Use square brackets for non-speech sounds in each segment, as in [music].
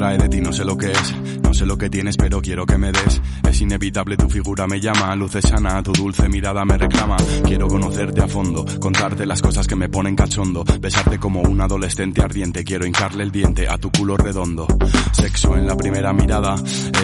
me atrae de ti no sé lo que es, no sé lo que tienes pero quiero que me des. Es inevitable tu figura me llama, luces sana, tu dulce mirada me reclama. Quiero conocerte a fondo, contarte las cosas que me ponen cachondo, besarte como un adolescente ardiente, quiero hincarle el diente a tu culo redondo. Sexo en la primera mirada,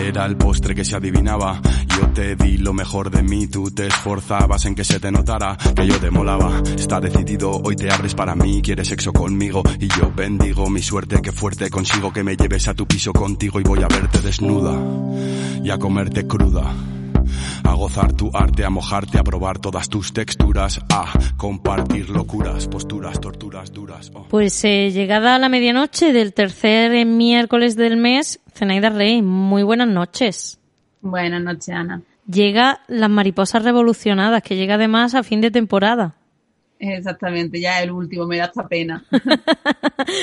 era el postre que se adivinaba. Yo te di lo mejor de mí, tú te esforzabas en que se te notara que yo te molaba. Está decidido, hoy te abres para mí, quieres sexo conmigo y yo bendigo mi suerte que fuerte consigo que me lleves a tu piso contigo y voy a verte desnuda y a comerte cruda. A gozar tu arte, a mojarte, a probar todas tus texturas, a compartir locuras, posturas, torturas duras. oh. Pues eh, llegada la medianoche del tercer miércoles del mes, Zenaida Rey, muy buenas noches. Buenas noches, Ana. Llega Las Mariposas Revolucionadas, que llega además a fin de temporada. Exactamente, ya el último, me da esta pena. [laughs]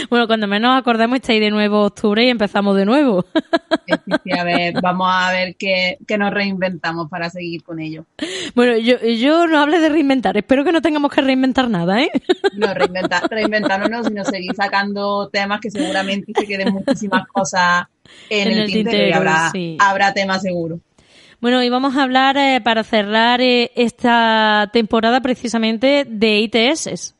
Bueno, cuando menos acordamos está ahí de nuevo octubre y empezamos de nuevo. A ver, vamos a ver qué, qué nos reinventamos para seguir con ello. Bueno, yo, yo no hable de reinventar, espero que no tengamos que reinventar nada, ¿eh? No, reinventar, reinventarnos, sino seguir sacando temas que seguramente se queden muchísimas cosas en, En el, el tintero, y habrá, sí. habrá temas seguro. Bueno, y vamos a hablar eh, para cerrar eh, esta temporada precisamente de ITS.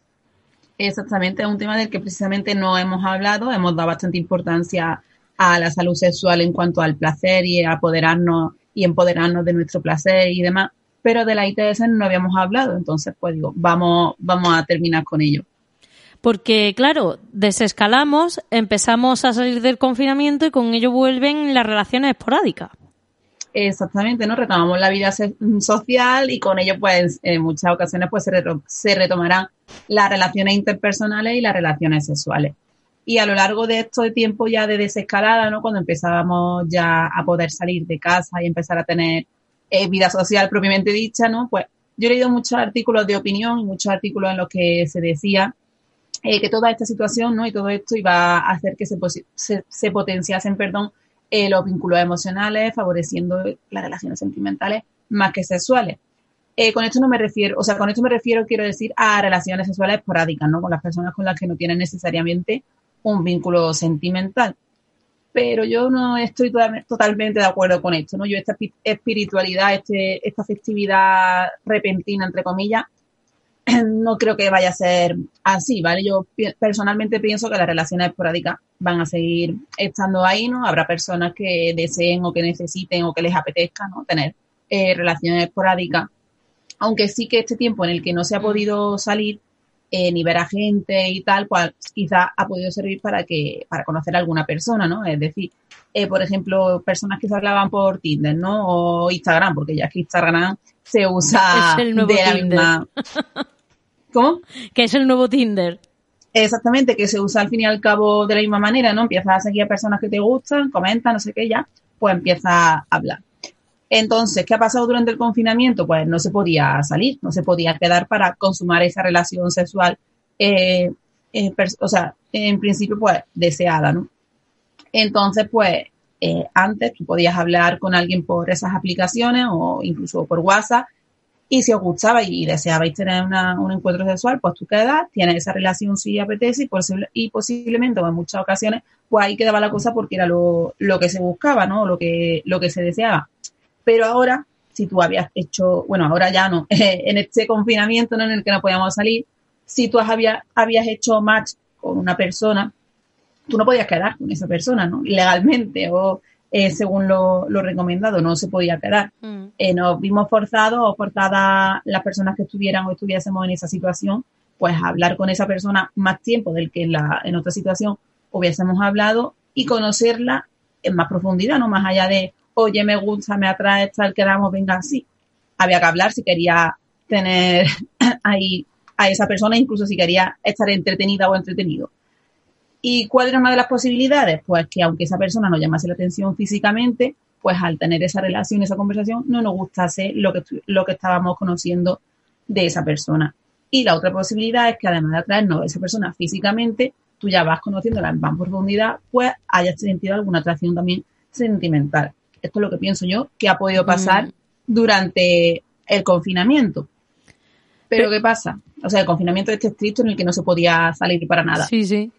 Exactamente, es un tema del que precisamente no hemos hablado, hemos dado bastante importancia a la salud sexual en cuanto al placer y a apoderarnos y empoderarnos de nuestro placer y demás, pero de la ITS no habíamos hablado, entonces pues digo, vamos, vamos a terminar con ello. Porque, claro, desescalamos, empezamos a salir del confinamiento y con ello vuelven las relaciones esporádicas. Exactamente, ¿no? Retomamos la vida se- social y con ello, pues, en muchas ocasiones, pues, se, reto- se retomarán las relaciones interpersonales y las relaciones sexuales. Y a lo largo de este tiempo ya de desescalada, ¿no? Cuando empezábamos ya a poder salir de casa y empezar a tener eh, vida social propiamente dicha, ¿no? Pues yo he leído muchos artículos de opinión y muchos artículos en los que se decía eh, que toda esta situación, ¿no? Y todo esto iba a hacer que se, se, se potenciasen, perdón, eh, los vínculos emocionales, favoreciendo las relaciones sentimentales más que sexuales. Eh, con esto no me refiero, o sea, con esto me refiero, quiero decir, a relaciones sexuales esporádicas, ¿no? Con las personas con las que no tienen necesariamente un vínculo sentimental. Pero yo no estoy total- totalmente de acuerdo con esto, ¿no? Yo esta espi- espiritualidad, este, esta festividad repentina, entre comillas, [clears throat] no creo que vaya a ser así, ¿vale? Yo personalmente pienso que las relaciones esporádicas van a seguir estando ahí, ¿no? Habrá personas que deseen o que necesiten o que les apetezca, ¿no? Tener eh, relaciones esporádicas. Aunque sí que este tiempo en el que no se ha podido salir eh, ni ver a gente y tal, pues quizá ha podido servir para que para conocer a alguna persona, ¿no? Es decir, eh, por ejemplo, personas que se hablaban por Tinder, ¿no? O Instagram, porque ya que Instagram se usa de la Tinder. misma. [laughs] ¿Cómo? Que es el nuevo Tinder. Exactamente, que se usa al fin y al cabo de la misma manera, ¿no? Empiezas a seguir a personas que te gustan, comentan, no sé qué, ya, pues empiezas a hablar. Entonces, ¿qué ha pasado durante el confinamiento? Pues no se podía salir, no se podía quedar para consumar esa relación sexual, eh, eh, o sea, en principio, pues deseada, ¿no? Entonces, pues, eh, antes tú podías hablar con alguien por esas aplicaciones o incluso por WhatsApp y si os gustaba y deseabais tener una- un encuentro sexual, pues tú quedas, tienes esa relación si apetece y, posible- y posiblemente o en muchas ocasiones, pues ahí quedaba la cosa porque era lo, lo que se buscaba, ¿no? Lo que, lo que se deseaba. Pero ahora, si tú habías hecho, bueno, ahora ya no, [laughs] en este confinamiento en el que no podíamos salir, si tú había- habías hecho match con una persona, tú no podías quedar con esa persona, ¿no? Legalmente o eh, según lo, lo recomendado, no se podía quedar Mm. eh, nos vimos forzados o forzadas las personas que estuvieran o estuviésemos en esa situación, pues a hablar con esa persona más tiempo del que en, la, en otra situación hubiésemos hablado y conocerla en más profundidad, no más allá de, oye, me gusta, me atrae, tal, quedamos, venga, así. había que hablar si quería tener [laughs] ahí a esa persona, incluso si quería estar entretenida o entretenido. ¿Y cuál era una de las posibilidades? Pues que aunque esa persona nos llamase la atención físicamente, pues al tener esa relación, esa conversación, no nos gustase lo que, lo que estábamos conociendo de esa persona. Y la otra posibilidad es que además de atraernos a esa persona físicamente, tú ya vas conociéndola en más profundidad, pues hayas sentido alguna atracción también sentimental. Esto es lo que pienso yo que ha podido pasar mm. durante el confinamiento. Pero, ¿qué pasa? O sea, el confinamiento este estricto en el que no se podía salir para nada. Sí, sí.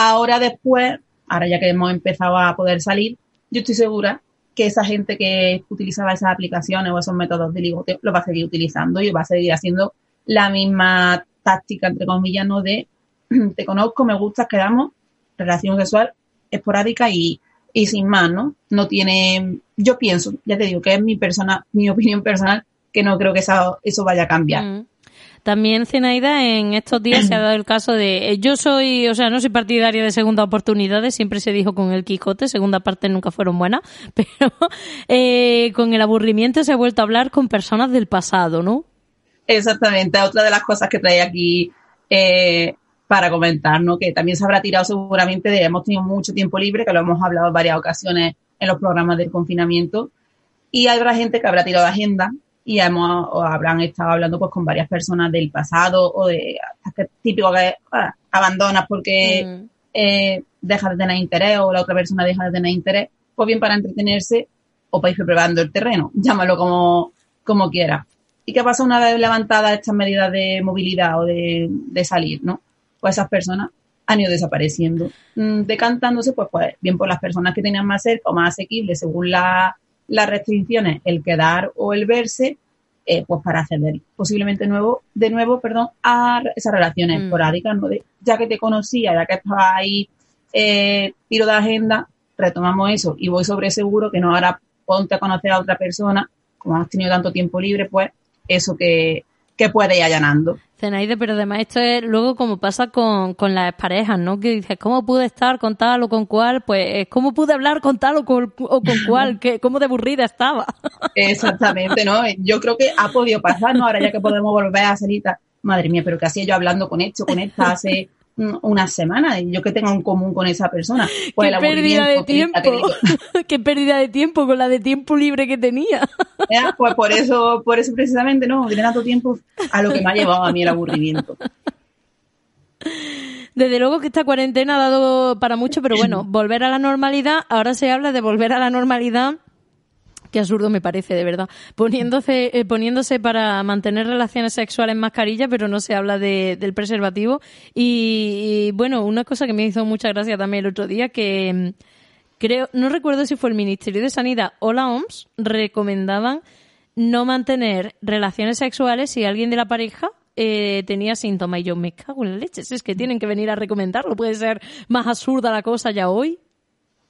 Ahora después, ahora ya que hemos empezado a poder salir, yo estoy segura que esa gente que utilizaba esas aplicaciones o esos métodos de ligote lo va a seguir utilizando y va a seguir haciendo la misma táctica, entre comillas, ¿no? De [clears throat] te conozco, me gustas, quedamos, relación sexual esporádica y, y sin más, ¿no? No tiene, yo pienso, ya te digo que es mi persona, mi opinión personal, que no creo que eso, eso vaya a cambiar. Mm. También, Zenaida, en estos días se ha dado el caso de. Eh, yo soy, o sea, no soy partidaria de segunda oportunidades, siempre se dijo con el Quijote, segunda parte nunca fueron buenas, [laughs] pero eh, con el aburrimiento se ha vuelto a hablar con personas del pasado, ¿no? Exactamente, otra de las cosas que trae aquí eh, para comentar, ¿no? Que también se habrá tirado seguramente de. Hemos tenido mucho tiempo libre, que lo hemos hablado en varias ocasiones en los programas del confinamiento, y habrá gente que habrá tirado agenda y hemos, o habrán estado hablando pues con varias personas del pasado o de típico que ah, abandonas porque mm. eh, dejas de tener interés o la otra persona deja de tener interés, pues bien para entretenerse o para ir preparando el terreno, [laughs] llámalo como, como quieras. ¿Y qué pasa una vez levantadas estas medidas de movilidad o de, salir, no? Pues esas personas han ido desapareciendo, mm, decantándose pues, pues bien por las personas que tenían más cerca o más asequibles según la, las restricciones, el quedar o el verse, eh, pues para acceder posiblemente nuevo, de nuevo perdón, a esas relaciones mm. esporádicas, ¿no? De, ya que te conocía, ya que estaba ahí, eh, tiro de agenda, retomamos eso y voy sobre seguro que no ahora ponte a conocer a otra persona, como has tenido tanto tiempo libre, pues eso que, que puede ir allanando. Zenaide, pero además esto es luego como pasa con, con las parejas, ¿no? Que dices, ¿cómo pude estar con tal o con cual? Pues, ¿cómo pude hablar con tal o con, o con cual? ¿Qué, ¿Cómo de aburrida estaba? [laughs] Exactamente, ¿no? Yo creo que ha podido pasar, ¿no? Ahora ya que podemos volver a salir, madre mía, pero que hacía yo hablando con esto, con esta hace una semana y yo que tengo en común con esa persona. Pues Qué pérdida de tiempo. [laughs] Qué pérdida de tiempo con la de tiempo libre que tenía. [laughs] Pues por eso, por eso precisamente no, tiene tanto tiempo a lo que me ha llevado a mí el aburrimiento. Desde luego que esta cuarentena ha dado para mucho, pero bueno, [clears throat] volver a la normalidad, ahora se habla de volver a la normalidad Qué absurdo me parece, de verdad. Poniéndose, eh, poniéndose para mantener relaciones sexuales en mascarilla, pero no se habla de, del preservativo. Y, bueno, una cosa que me hizo mucha gracia también el otro día, que mm, creo, no recuerdo si fue el Ministerio de Sanidad o la OMS, recomendaban no mantener relaciones sexuales si alguien de la pareja eh, tenía síntomas. Y yo me cago en leches, es que tienen que venir a recomendarlo. Puede ser más absurda la cosa ya hoy.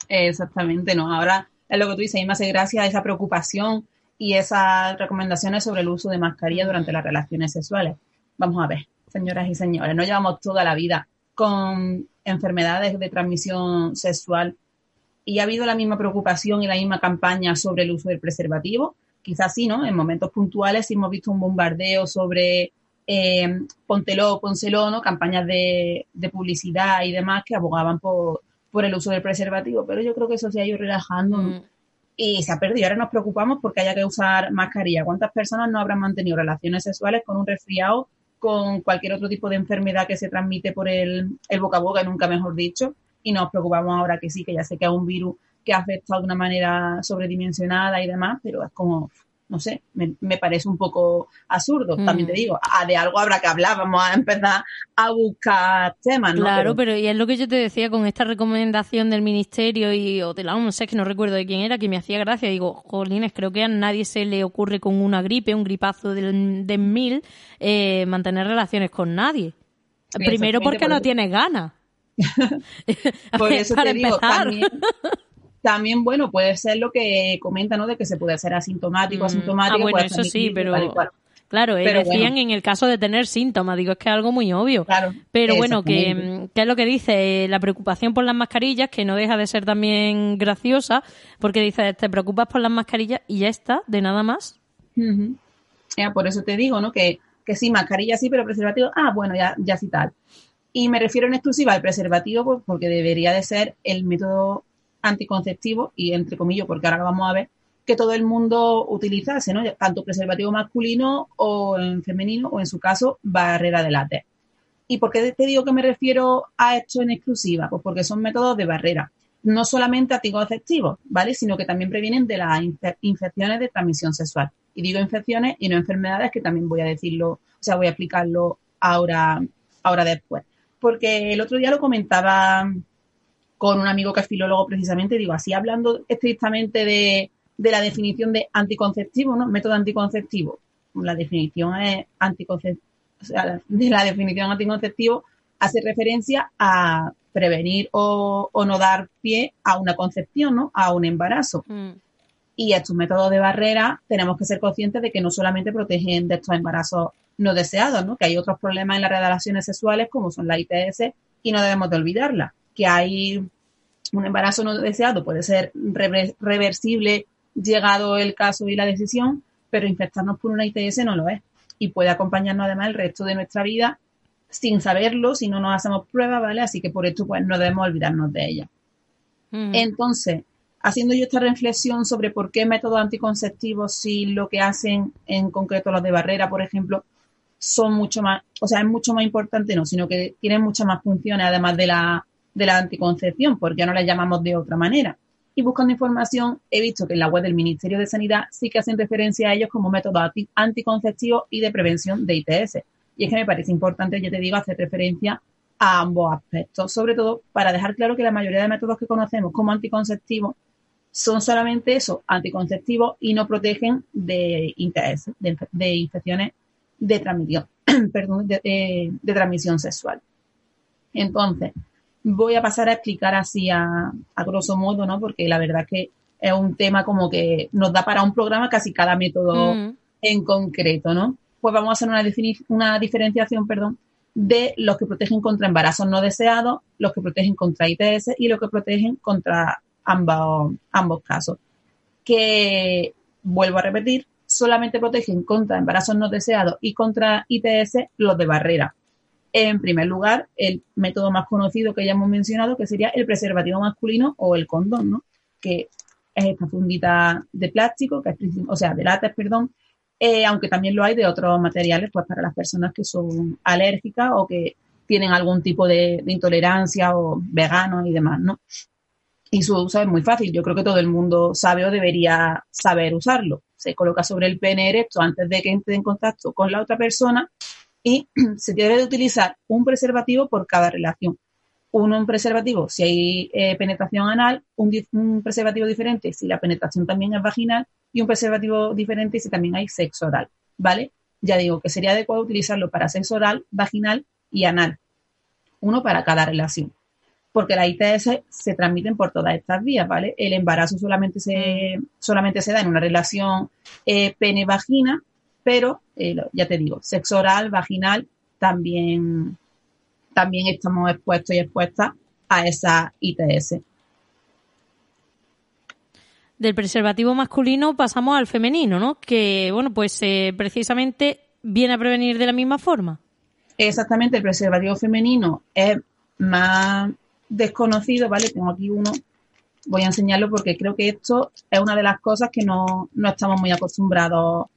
Exactamente, ¿no? Ahora es lo que tú dices, y me hace gracia esa preocupación y esas recomendaciones sobre el uso de mascarilla durante las relaciones sexuales. Vamos a ver, señoras y señores, no llevamos toda la vida con enfermedades de transmisión sexual y ha habido la misma preocupación y la misma campaña sobre el uso del preservativo. Quizás sí, ¿no? En momentos puntuales sí hemos visto un bombardeo sobre eh, póntelo, ¿no? Campañas de publicidad y demás que abogaban por, por el uso del preservativo, pero yo creo que eso se ha ido relajando mm. y se ha perdido. Ahora nos preocupamos porque haya que usar mascarilla. ¿Cuántas personas no habrán mantenido relaciones sexuales con un resfriado, con cualquier otro tipo de enfermedad que se transmite por el, el boca a boca, nunca mejor dicho? Y nos preocupamos ahora que sí, que ya sé que es un virus que ha afectado de una manera sobredimensionada y demás, pero es como, no sé, me, parece un poco absurdo. También te mm. digo, de algo habrá que hablar, vamos a empezar a buscar temas, ¿no? Claro, pero, y es lo que yo te decía con esta recomendación del Ministerio y, o de la OMS, que no recuerdo de quién era, que me hacía gracia. Digo, jolines, creo que a nadie se le ocurre con una gripe, un gripazo de, de mil, eh, mantener relaciones con nadie. Primero porque no tienes ganas. [laughs] por [laughs] eso te digo, también, también, bueno, puede ser lo que comenta, ¿no? De que se puede hacer asintomático, mm. asintomático. Ah, bueno, eso sí, pero... Claro, eh, decían en el caso de tener síntomas, digo, es que es algo muy obvio. Claro, pero bueno, que, que, es lo que dice, la preocupación por las mascarillas, que no deja de ser también graciosa, porque dice, te preocupas por las mascarillas y ya está, de nada más. por eso te digo, ¿no? Que, que sí, mascarilla sí, pero preservativo, ah, bueno, ya, ya sí tal. Y me refiero en exclusiva al preservativo pues, porque debería de ser el método anticonceptivo y entre comillas, porque ahora lo vamos a ver, que todo el mundo utilizase, ¿no? Tanto preservativo masculino o en femenino o en su caso barrera de látex. ¿Y por qué te digo que me refiero a esto en exclusiva? Pues porque son métodos de barrera, no solamente anticonceptivos, ¿vale? Sino que también previenen de las infecciones de transmisión sexual. Y digo infecciones y no enfermedades, que también voy a decirlo, o sea, voy a explicarlo ahora, ahora después. Porque el otro día lo comentaba con un amigo que es filólogo precisamente, digo, así hablando estrictamente de, la definición de anticonceptivo, ¿no? Método anticonceptivo. La definición es anticonceptivo, o sea, de la definición anticonceptivo hace referencia a prevenir o, no dar pie a una concepción, ¿no? A un embarazo. Mm. Y estos métodos de barrera tenemos que ser conscientes de que no solamente protegen de estos embarazos no deseados, ¿no? Que hay otros problemas en las relaciones sexuales como son la ITS y no debemos de olvidarla. Que hay un embarazo no deseado, puede ser reversible llegado el caso y la decisión, pero infectarnos por una ITS no lo es. Y puede acompañarnos además el resto de nuestra vida sin saberlo si no nos hacemos pruebas, ¿vale? Así que por esto pues no debemos olvidarnos de ella. Mm. Entonces, haciendo yo esta reflexión sobre por qué métodos anticonceptivos, si lo que hacen en concreto los de barrera, por ejemplo, son mucho más, o sea, es mucho más importante, no, sino que tienen muchas más funciones además de la, de la anticoncepción, porque no la llamamos de otra manera. Y buscando información, he visto que en la web del Ministerio de Sanidad sí que hacen referencia a ellos como métodos anticonceptivos y de prevención de ITS. Y es que me parece importante, ya te digo, hacer referencia a ambos aspectos, sobre todo para dejar claro que la mayoría de métodos que conocemos como anticonceptivos son solamente eso, anticonceptivos y no protegen de ITS, de, infecciones de transmisión, [clears throat] perdón, de, transmisión sexual. Entonces, voy a pasar a explicar así a, grosso modo, ¿no? Porque la verdad que es un tema como que nos da para un programa casi cada método mm. en concreto, ¿no? Pues vamos a hacer una, una diferenciación, perdón, de los que protegen contra embarazos no deseados, los que protegen contra ITS y los que protegen contra ambos, ambos casos. Que, vuelvo a repetir, solamente protegen contra embarazos no deseados y contra ITS los de barrera. En primer lugar, el método más conocido que ya hemos mencionado, que sería el preservativo masculino o el condón, ¿no? Que es esta fundita de plástico, que es, o sea, de látex, perdón, eh, aunque también lo hay de otros materiales, pues para las personas que son alérgicas o que tienen algún tipo de, intolerancia o veganos y demás, ¿no? Y su uso es muy fácil. Yo creo que todo el mundo sabe o debería saber usarlo. Se coloca sobre el pene erecto antes de que entre en contacto con la otra persona y [clears throat] se debe de utilizar un preservativo por cada relación. Uno un preservativo si hay eh, penetración anal, un, preservativo diferente si la penetración también es vaginal y un preservativo diferente si también hay sexo oral, ¿vale? Ya digo que sería adecuado utilizarlo para sexo oral, vaginal y anal. Uno para cada relación. Porque las ITS se transmiten por todas estas vías, ¿vale? El embarazo solamente se, solamente se da en una relación eh, pene-vagina pero eh, ya te digo, sexo oral, vaginal, también, también estamos expuestos y expuestas a esa ITS. Del preservativo masculino pasamos al femenino, ¿no? Que, bueno, pues eh, precisamente viene a prevenir de la misma forma. Exactamente, el preservativo femenino es más desconocido, ¿vale? Tengo aquí uno, voy a enseñarlo porque creo que esto es una de las cosas que no, no estamos muy acostumbrados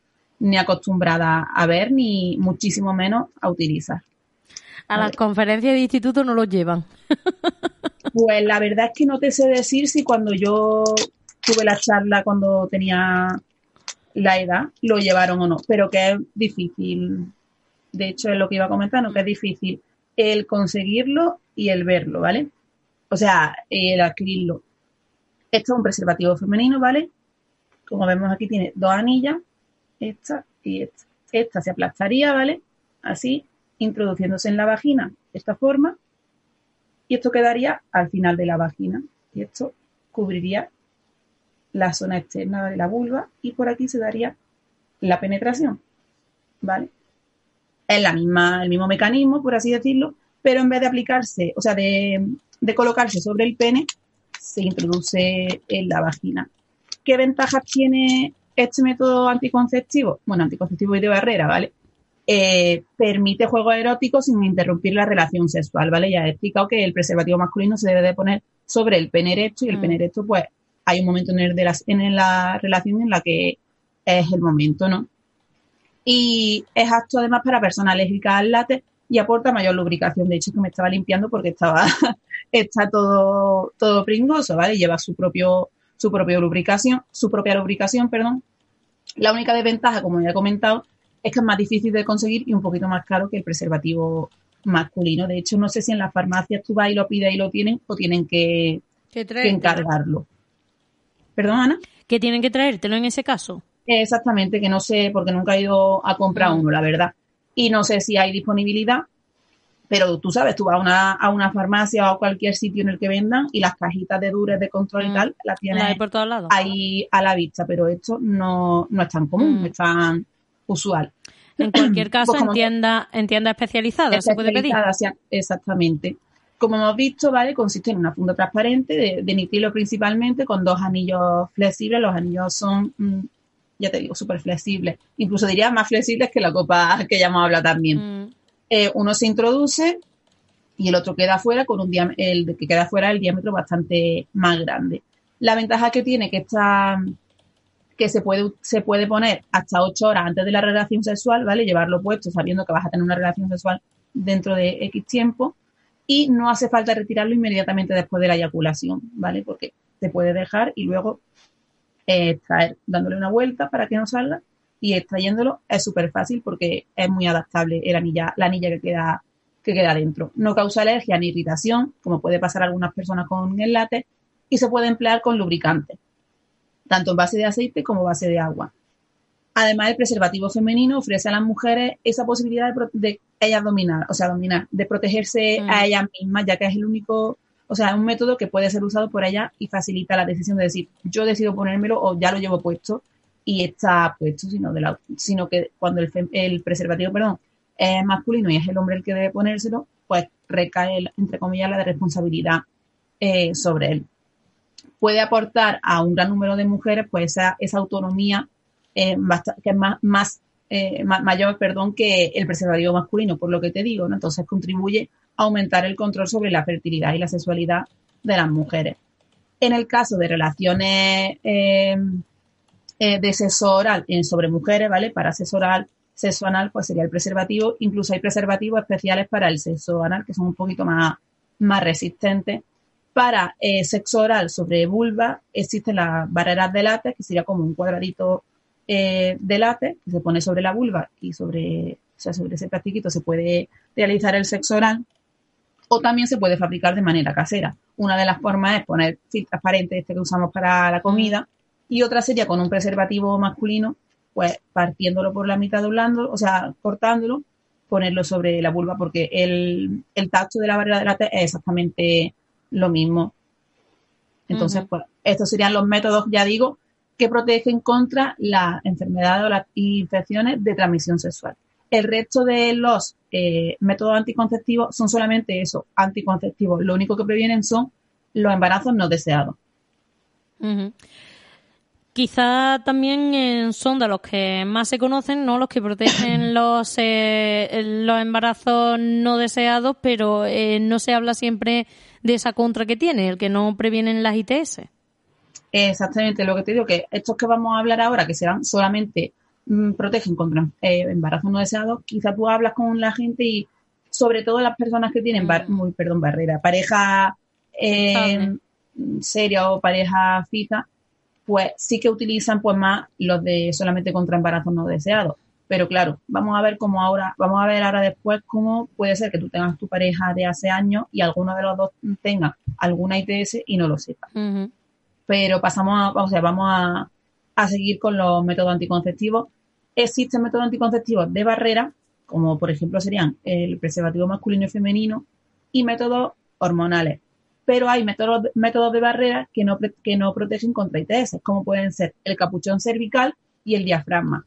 ni acostumbrada a ver, ni muchísimo menos a utilizar. A las conferencias de instituto no lo llevan. [laughs] Pues la verdad es que no te sé decir si cuando yo tuve la charla cuando tenía la edad lo llevaron o no, pero que es difícil. De hecho, es lo que iba comentando, que es difícil el conseguirlo y el verlo, ¿vale? O sea, el adquirirlo. Esto es un preservativo femenino, ¿vale? Como vemos aquí tiene dos anillas esta y esta. Esta se aplastaría, ¿vale? Así, introduciéndose en la vagina de esta forma. Y esto quedaría al final de la vagina. Y esto cubriría la zona externa de la vulva y por aquí se daría la penetración, ¿vale? Es la misma, el mismo mecanismo, por así decirlo, pero en vez de aplicarse, o sea, de, de colocarse sobre el pene, se introduce en la vagina. ¿Qué ventajas tiene este método anticonceptivo, bueno, anticonceptivo y de barrera, ¿vale? Eh, permite juegos eróticos sin interrumpir la relación sexual, ¿vale? Ya he explicado que el preservativo masculino se debe de poner sobre el pene erecto y el mm. pene erecto, pues, hay un momento en, el de en la relación en la que es el momento, ¿no? Y es apto además para personas alérgicas al látex y aporta mayor lubricación. De hecho, que me estaba limpiando porque estaba, [laughs] está todo, todo pringoso, ¿vale? Lleva su propio, su propia lubricación, su propia lubricación, perdón. La única desventaja, como ya he comentado, es que es más difícil de conseguir y un poquito más caro que el preservativo masculino. De hecho, no sé si en las farmacias tú vas y lo pides y lo tienen o tienen que, que encargarlo. ¿Perdón, Ana? Que tienen que traértelo en ese caso. Exactamente, que no sé, porque nunca he ido a comprar mm. uno, la verdad. Y no sé si hay disponibilidad, pero tú sabes, tú vas a una, a una farmacia o a cualquier sitio en el que vendan y las cajitas de dures de control y mm. tal las tienes por todos lados. ahí a la vista, pero esto no, no es tan común, mm. no es tan usual. En cualquier [clears throat] caso, pues en, tienda, en tienda especializada, se puede pedir. Exactamente. Como hemos visto, ¿vale? Consiste en una funda transparente de, de nitrilo principalmente con dos anillos flexibles. Los anillos son ya te digo, súper flexible. Incluso diría más flexibles que la copa que ya hemos hablado también. Mm. Eh, uno se introduce y el otro queda fuera con un el que queda fuera el diámetro bastante más grande. La ventaja que tiene que está que se puede, se puede poner hasta 8 horas antes de la relación sexual, ¿vale? Llevarlo puesto sabiendo que vas a tener una relación sexual dentro de X tiempo y no hace falta retirarlo inmediatamente después de la eyaculación, ¿vale? Porque te puede dejar y luego extraer dándole una vuelta para que no salga y extrayéndolo es súper fácil porque es muy adaptable el anilla, la anilla que queda, que queda dentro. No causa alergia ni irritación, como puede pasar a algunas personas con el látex, y se puede emplear con lubricante, tanto en base de aceite como base de agua. Además, el preservativo femenino ofrece a las mujeres esa posibilidad de, de ellas dominar, o sea, dominar, de protegerse a mm. ellas mismas, ya que es el único o sea, es un método que puede ser usado por ella y facilita la decisión de decir, yo decido ponérmelo o ya lo llevo puesto y está puesto, sino, de la, sino que cuando el, preservativo, perdón, es masculino y es el hombre el que debe ponérselo, pues recae, entre comillas, la de responsabilidad eh, sobre él. Puede aportar a un gran número de mujeres pues esa, esa autonomía eh, que es más, más eh, mayor perdón, que el preservativo masculino, por lo que te digo, ¿no? Entonces contribuye aumentar el control sobre la fertilidad y la sexualidad de las mujeres. En el caso de relaciones eh, eh, de sexo oral sobre mujeres, ¿vale? Para sexo oral, sexo anal, pues sería el preservativo. Incluso hay preservativos especiales para el sexo anal que son un poquito más, más resistentes. Para eh, sexo oral sobre vulva existen las barreras de látex, que sería como un cuadradito de látex que se pone sobre la vulva y sobre, o sea, sobre ese plastiquito se puede realizar el sexo oral o también se puede fabricar de manera casera. Una de las formas es poner film transparente este que usamos para la comida y otra sería con un preservativo masculino, pues partiéndolo por la mitad, doblando, o sea, cortándolo, ponerlo sobre la vulva porque el, tacto de la barrera de la T es exactamente lo mismo. Entonces, pues estos serían los métodos, ya digo, que protegen contra la enfermedad o las infecciones de transmisión sexual. El resto de los eh, métodos anticonceptivos son solamente eso, anticonceptivos. Lo único que previenen son los embarazos no deseados. Quizá también eh, son de los que más se conocen, ¿no? Los que protegen [coughs] los, eh, los embarazos no deseados, pero no se habla siempre de esa contra que tiene, el que no previenen las ITS. Exactamente, lo que te digo, que estos que vamos a hablar ahora, que serán solamente Mm, protegen contra eh, embarazos no deseados, quizá tú hablas con la gente y sobre todo las personas que tienen, mm. muy, perdón, barrera, pareja eh, seria o pareja fija, pues sí que utilizan pues más los de solamente contra embarazos no deseados. Pero claro, vamos a ver cómo ahora, vamos a ver ahora después cómo puede ser que tú tengas tu pareja de hace años y alguno de los dos tenga alguna ITS y no lo sepa. Pero pasamos a, o sea, vamos a, a seguir con los métodos anticonceptivos. Existen métodos anticonceptivos de barrera, como por ejemplo serían el preservativo masculino y femenino, y métodos hormonales. Pero hay métodos, métodos de barrera que no, que no protegen contra ITS, como pueden ser el capuchón cervical y el diafragma.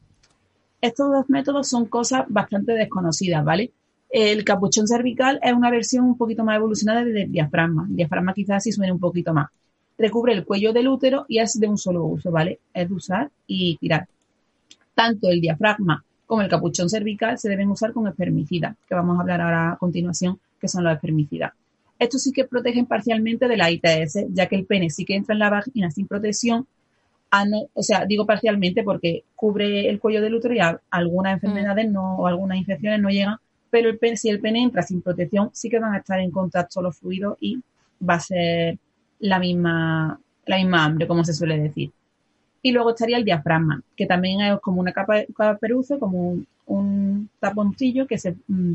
Estos dos métodos son cosas bastante desconocidas, ¿vale? El capuchón cervical es una versión un poquito más evolucionada del diafragma. El diafragma quizás sí suene un poquito más. recubre el cuello del útero y es de un solo uso, ¿vale? Es de usar y tirar. Tanto el diafragma como el capuchón cervical se deben usar con espermicida, que vamos a hablar ahora a continuación, que son los espermicidas. Estos sí que protegen parcialmente de la ITS, ya que el pene sí que entra en la vagina sin protección, o sea, digo parcialmente porque cubre el cuello del útero y algunas mm. enfermedades no, o algunas infecciones no llegan, pero el pene, si el pene entra sin protección, sí que van a estar en contacto los fluidos y va a ser la misma, la misma hambre, como se suele decir. Y luego estaría el diafragma, que también es como una capa, de peruzo, como un, taponcillo que se mm,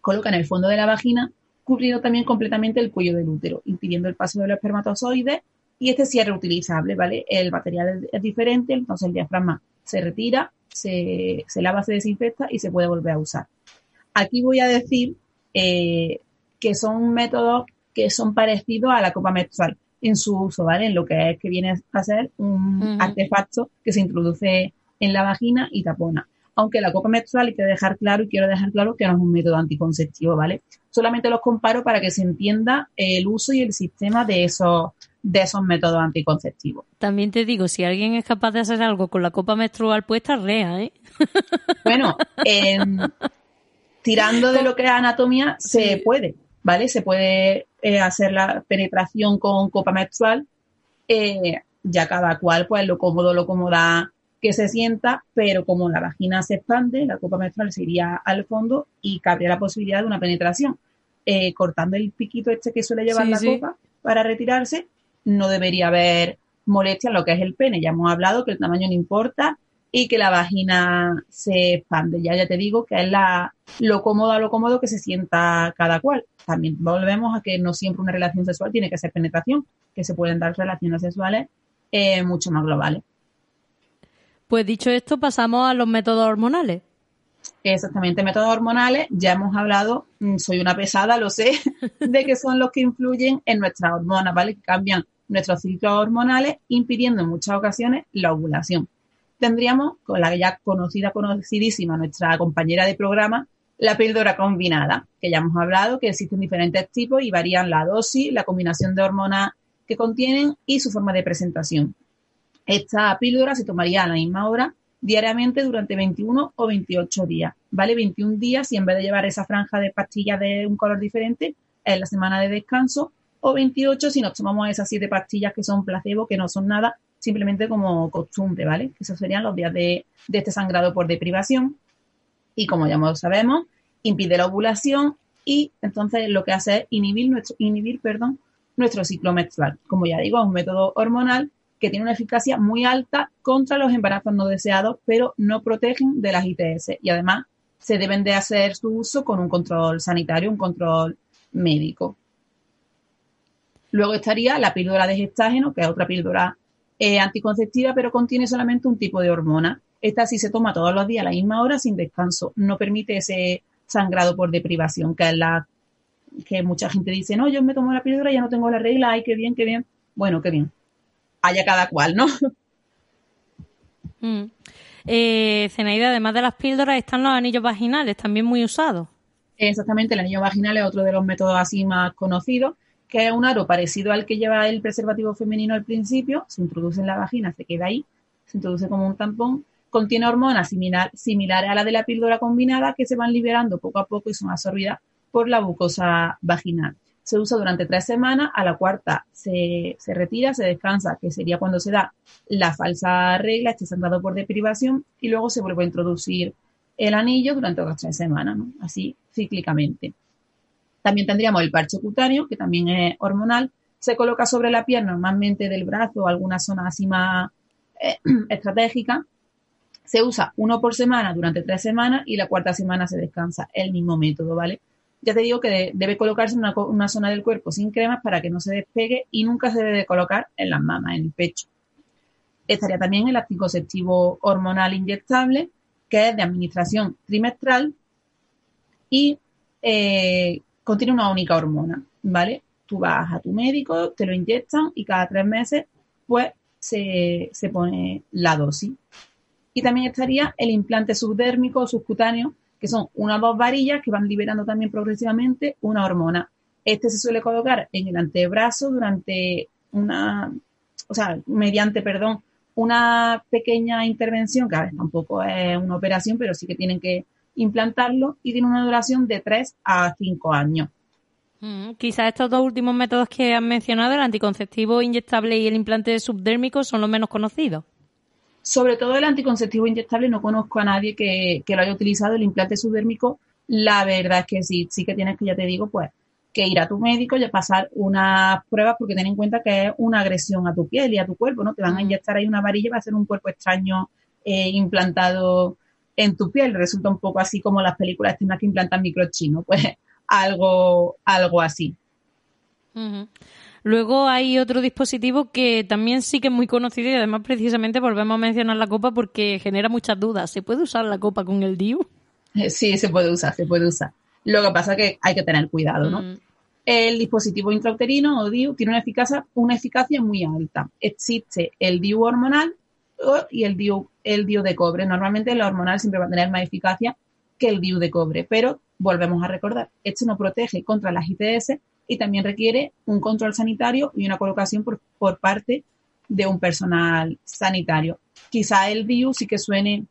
coloca en el fondo de la vagina, cubriendo también completamente el cuello del útero, impidiendo el paso de los espermatozoides. Y este sí es reutilizable, ¿vale? El material es diferente, entonces el diafragma se retira, se, lava, se desinfecta y se puede volver a usar. Aquí voy a decir eh, que son métodos que son parecidos a la copa menstrual en su uso, ¿vale? En lo que es que viene a ser un artefacto que se introduce en la vagina y tapona. Aunque la copa menstrual hay que dejar claro y quiero dejar claro que no es un método anticonceptivo, ¿vale? Solamente los comparo para que se entienda el uso y el sistema de esos de esos métodos anticonceptivos. También te digo, si alguien es capaz de hacer algo con la copa menstrual puesta, rea, ¿eh? [laughs] Bueno, tirando de lo que es anatomía, se puede. ¿vale? Se puede eh, hacer la penetración con copa menstrual, eh, ya cada cual, pues lo cómodo, lo cómoda que se sienta, pero como la vagina se expande, la copa menstrual se iría al fondo y cabría la posibilidad de una penetración. Eh, cortando el piquito este que suele llevar la copa para retirarse, no debería haber molestia en lo que es el pene. Ya hemos hablado que el tamaño no importa, y que la vagina se expande. Ya, ya te digo que es la, lo cómodo a lo cómodo que se sienta cada cual. También volvemos a que no siempre una relación sexual tiene que ser penetración, que se pueden dar relaciones sexuales eh, mucho más globales. Pues dicho esto, pasamos a los métodos hormonales. Exactamente, métodos hormonales, ya hemos hablado, mm, soy una pesada, lo sé, [laughs] de que son los que influyen en nuestras hormonas, ¿vale? Que cambian nuestros ciclos hormonales, impidiendo en muchas ocasiones la ovulación tendríamos con la ya conocida, conocidísima, nuestra compañera de programa, la píldora combinada, que ya hemos hablado, que existen diferentes tipos y varían la dosis, la combinación de hormonas que contienen y su forma de presentación. Esta píldora se tomaría a la misma hora diariamente durante 21 o 28 días, ¿vale? 21 días y en vez de llevar esa franja de pastillas de un color diferente, es la semana de descanso, o 28 si nos tomamos esas siete pastillas que son placebo, que no son nada, simplemente como costumbre, ¿vale? Esos serían los días de, este sangrado por deprivación. Y como ya sabemos, impide la ovulación y entonces lo que hace es inhibir nuestro, inhibir, perdón, nuestro ciclo menstrual. Como ya digo, es un método hormonal que tiene una eficacia muy alta contra los embarazos no deseados, pero no protegen de las ITS. Y además se deben de hacer su uso con un control sanitario, un control médico. Luego estaría la píldora de gestágeno, que es otra píldora eh, anticonceptiva, pero contiene solamente un tipo de hormona. Esta sí se toma todos los días a la misma hora sin descanso. No permite ese sangrado por deprivación, que es la que mucha gente dice, no, yo me tomo la píldora, ya no tengo la regla, ay, qué bien, qué bien. Bueno, qué bien. Haya cada cual, ¿no? [laughs] Mm. Eh, Zenaida, además de las píldoras, están los anillos vaginales, también muy usados. Exactamente, el anillo vaginal es otro de los métodos así más conocidos que es un aro parecido al que lleva el preservativo femenino al principio, se introduce en la vagina, se queda ahí, se introduce como un tampón, contiene hormonas similares a la de la píldora combinada que se van liberando poco a poco y son absorbidas por la mucosa vaginal. Se usa durante tres semanas, a la cuarta se, retira, se descansa, que sería cuando se da la falsa regla, este sangrado por deprivación, y luego se vuelve a introducir el anillo durante otras tres semanas, así cíclicamente. También tendríamos el parche cutáneo, que también es hormonal. Se coloca sobre la piel normalmente del brazo o alguna zona así más eh, [clears throat] estratégica. Se usa uno por semana durante tres semanas y la cuarta semana se descansa. El mismo método, ¿vale? Ya te digo que debe colocarse en una, zona del cuerpo sin cremas para que no se despegue y nunca se debe colocar en las mamas, en el pecho. Estaría también el anticonceptivo hormonal inyectable, que es de administración trimestral y eh, contiene una única hormona, ¿vale? Tú vas a tu médico, te lo inyectan y cada tres meses, pues, se, pone la dosis. Y también estaría el implante subdérmico o subcutáneo, que son unas dos varillas que van liberando también progresivamente una hormona. Este se suele colocar en el antebrazo durante una, o sea, mediante, perdón, una pequeña intervención, que a tampoco es una operación, pero sí que tienen que implantarlo y tiene una duración de 3 a 5 años. Mm, quizás estos dos últimos métodos que han mencionado, el anticonceptivo inyectable y el implante subdérmico, son los menos conocidos. Sobre todo el anticonceptivo inyectable, no conozco a nadie que, lo haya utilizado. El implante subdérmico, la verdad es que sí, sí que tienes que, ya te digo, pues que ir a tu médico y pasar unas pruebas porque ten en cuenta que es una agresión a tu piel y a tu cuerpo, ¿no? Te van a inyectar ahí una varilla y va a ser un cuerpo extraño eh, implantado en tu piel. Resulta un poco así como las películas que implantan microchinos, pues [laughs] algo, algo así. Luego hay otro dispositivo que también sí que es muy conocido y además precisamente volvemos a mencionar la copa porque genera muchas dudas. ¿Se puede usar la copa con el DIU? Eh, sí, se puede usar, se puede usar. Lo que pasa es que hay que tener cuidado, ¿no? Mm. El dispositivo intrauterino o DIU tiene una eficacia, una eficacia muy alta. Existe el DIU hormonal y el DIU, el DIU de cobre. Normalmente el hormonal siempre va a tener más eficacia que el DIU de cobre, pero volvemos a recordar, este no protege contra las ITS y también requiere un control sanitario y una colocación por, por parte de un personal sanitario. Quizá el DIU sí que suene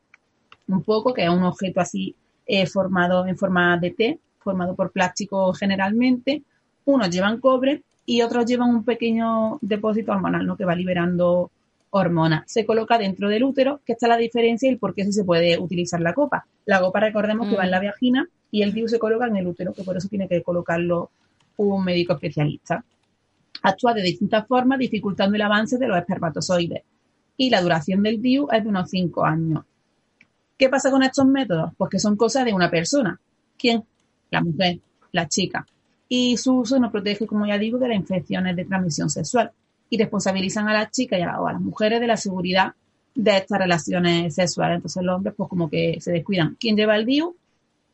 un poco, que es un objeto así eh, formado en forma de T, formado por plástico generalmente. Unos llevan cobre y otros llevan un pequeño depósito hormonal, ¿no? Que va liberando hormonas. Se coloca dentro del útero, que está la diferencia y el por qué se puede utilizar la copa. La copa, recordemos que va en la mm. vagina y el DIU se coloca en el útero, que por eso tiene que colocarlo un médico especialista. Actúa de distintas formas, dificultando el avance de los espermatozoides. Y la duración del DIU es de unos 5 años. ¿Qué pasa con estos métodos? Pues que son cosas de una persona. ¿Quién? La mujer, la chica. Y su uso nos protege, como ya digo, de las infecciones de transmisión sexual y responsabilizan a las chicas y a, las mujeres de la seguridad de estas relaciones sexuales. Entonces los hombres pues como que se descuidan. ¿Quién lleva el DIU?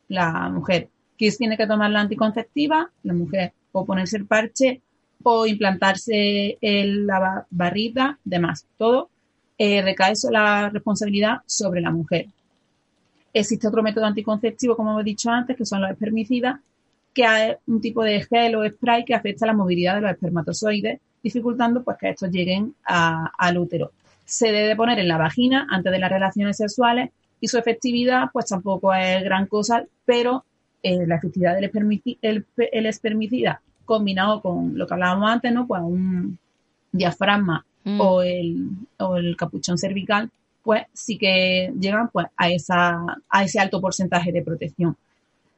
La mujer. ¿Quién tiene que tomar la anticonceptiva? La mujer. O ponerse el parche o implantarse la barrita, demás. Todo eh, recae la responsabilidad sobre la mujer. Existe otro método anticonceptivo, como he dicho antes, que son los espermicidas, que es un tipo de gel o spray que afecta la movilidad de los espermatozoides, dificultando pues que estos lleguen al útero. Se debe poner en la vagina antes de las relaciones sexuales y su efectividad pues tampoco es gran cosa, pero eh, la efectividad del el, espermicida combinado con lo que hablábamos antes, ¿no? Pues un diafragma mm. o, el, o el capuchón cervical, pues sí que llegan pues a, esa, a ese alto porcentaje de protección.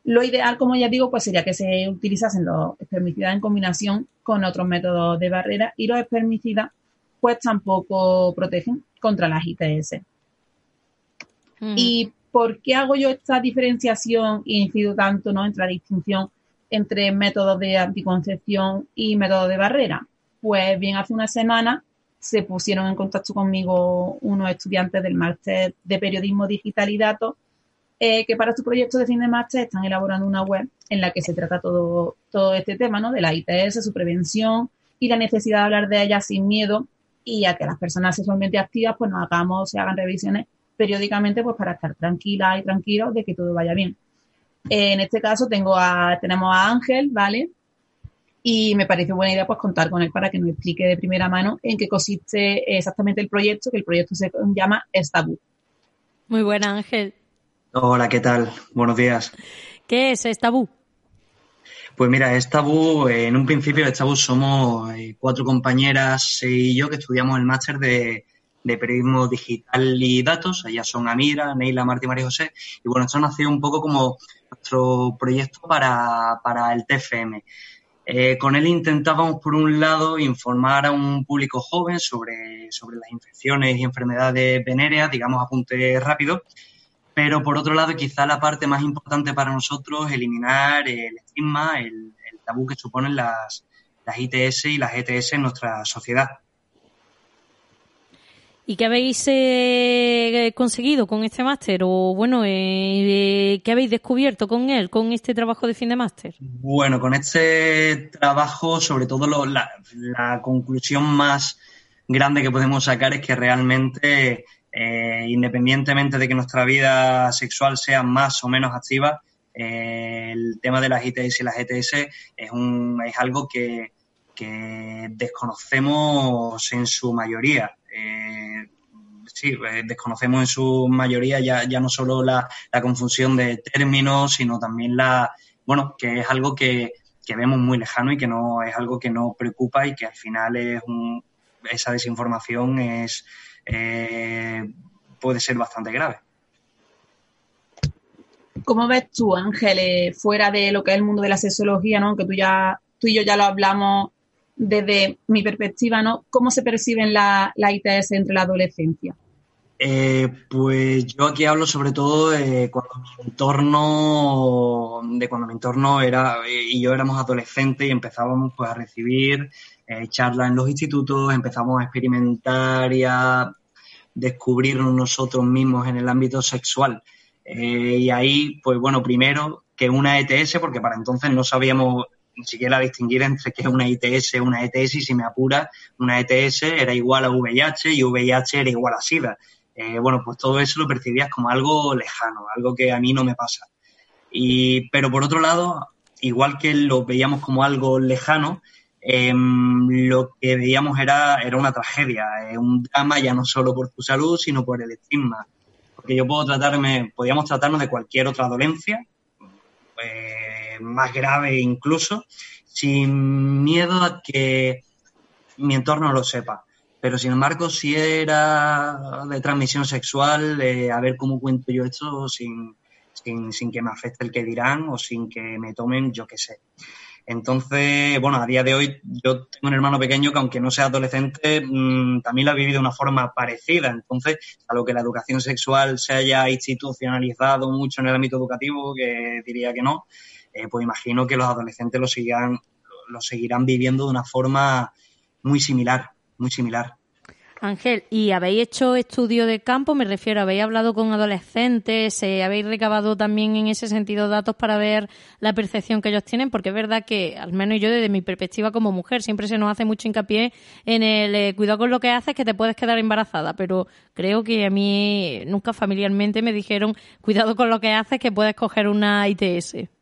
Lo ideal, como ya digo, pues sería que se utilizasen los espermicidas en combinación con otros métodos de barrera y los espermicidas pues tampoco protegen contra las ITS. ¿Y por qué hago yo esta diferenciación y incido tanto ¿no? entre la distinción entre métodos de anticoncepción y métodos de barrera? Pues bien, hace una semana se pusieron en contacto conmigo unos estudiantes del máster de periodismo digital y datos eh, que para su proyecto de fin de máster están elaborando una web en la que se trata todo, todo este tema, ¿no? De la ITS, su prevención y la necesidad de hablar de ella sin miedo y a que las personas sexualmente activas pues nos hagamos, se hagan revisiones periódicamente pues para estar tranquila y tranquilos de que todo vaya bien. en este caso tengo a, tenemos a Ángel, ¿vale? Y me parece buena idea pues contar con él para que nos explique de primera mano en qué consiste exactamente el proyecto, que el proyecto se llama Estabú. Muy buena, Ángel. Hola, ¿qué tal? Buenos días. ¿Qué es Estabú? Pues mira, Estabú, en un principio Estabú somos eh, cuatro compañeras y yo que estudiamos el máster de, periodismo digital y datos. Ellas son Amira, Neila, Martí y María José. Y bueno, esto nació un poco como nuestro proyecto para, el TFM. Eh, con él intentábamos, por un lado, informar a un público joven sobre, sobre las infecciones y enfermedades venéreas, digamos, apunte rápido, pero por otro lado, quizá la parte más importante para nosotros eliminar el estigma, el, tabú que suponen las, las ITS y las ETS en nuestra sociedad. ¿Y qué habéis eh, conseguido con este máster? O bueno, eh, ¿qué habéis descubierto con él, con este trabajo de fin de máster? Bueno, con este trabajo, sobre todo la, la, conclusión más grande que podemos sacar es que realmente eh, independientemente de que nuestra vida sexual sea más o menos activa, eh, el tema de las ITS y las ETS es, un, es algo que desconocemos en su mayoría. Eh, sí, eh, desconocemos en su mayoría ya, ya no solo la, confusión de términos, sino también la, bueno, que es algo que, vemos muy lejano y que no es algo que nos preocupa y que al final es esa desinformación es eh, puede ser bastante grave. ¿Cómo ves tú, Ángel, fuera de lo que es el mundo de la sexología, ¿no? que tú ya tú y yo ya lo hablamos desde mi perspectiva, ¿no? ¿Cómo se perciben la, la ITS entre la adolescencia? Eh, pues yo aquí hablo sobre todo de cuando mi entorno, de cuando mi entorno era y yo éramos adolescentes y empezábamos pues a recibir eh, charlas en los institutos, empezamos a experimentar y a descubrirnos nosotros mismos en el ámbito sexual. Eh, y ahí, pues bueno, primero que una ETS, porque para entonces no sabíamos ni siquiera distinguir entre qué es una ITS, una ETS, y si me apura, una ETS era igual a VIH y VIH era igual a SIDA. Eh, bueno, pues todo eso lo percibías como algo lejano, algo que a mí no me pasa. Y, pero por otro lado, igual que lo veíamos como algo lejano, em, lo que veíamos era, era una tragedia, eh, un drama ya no solo por tu salud, sino por el estigma. Porque yo puedo tratarme, podíamos tratarnos de cualquier otra dolencia, eh, más grave incluso, sin miedo a que mi entorno lo sepa. Pero sin embargo, si era de transmisión sexual, a ver cómo cuento yo esto sin, sin, sin, que me afecte el que dirán o sin que me tomen, yo qué sé. Entonces, bueno, a día de hoy yo tengo un hermano pequeño que aunque no sea adolescente, mmm, también lo ha vivido de una forma parecida. Entonces, a lo que la educación sexual se haya institucionalizado mucho en el ámbito educativo, que diría que no, eh, pues imagino que los adolescentes lo, sigan, lo seguirán viviendo de una forma muy similar, muy similar. Ángel, ¿y habéis hecho estudio de campo? Me refiero, ¿habéis hablado con adolescentes? ¿Habéis recabado también en ese sentido datos para ver la percepción que ellos tienen? Porque es verdad que, al menos yo desde mi perspectiva como mujer, siempre se nos hace mucho hincapié en el eh, cuidado con lo que haces que te puedes quedar embarazada, pero creo que a mí nunca familiarmente me dijeron cuidado con lo que haces que puedes coger una ITS.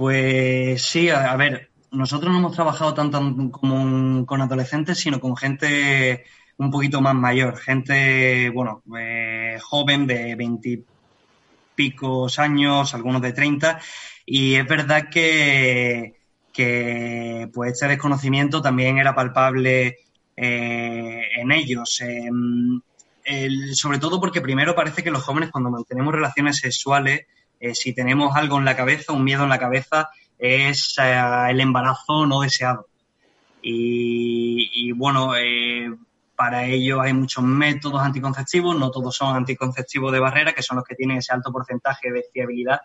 Pues sí, a, ver, nosotros no hemos trabajado tanto como con adolescentes, sino con gente un poquito más mayor, gente, bueno, eh, joven de veintipicos años, algunos de treinta, y es verdad que, que pues este desconocimiento también era palpable eh, en ellos. Em, sobre todo porque primero parece que los jóvenes cuando mantenemos relaciones sexuales eh, si tenemos algo en la cabeza, un miedo en la cabeza, es eh, el embarazo no deseado. Y, bueno, eh, para ello hay muchos métodos anticonceptivos, no todos son anticonceptivos de barrera, que son los que tienen ese alto porcentaje de fiabilidad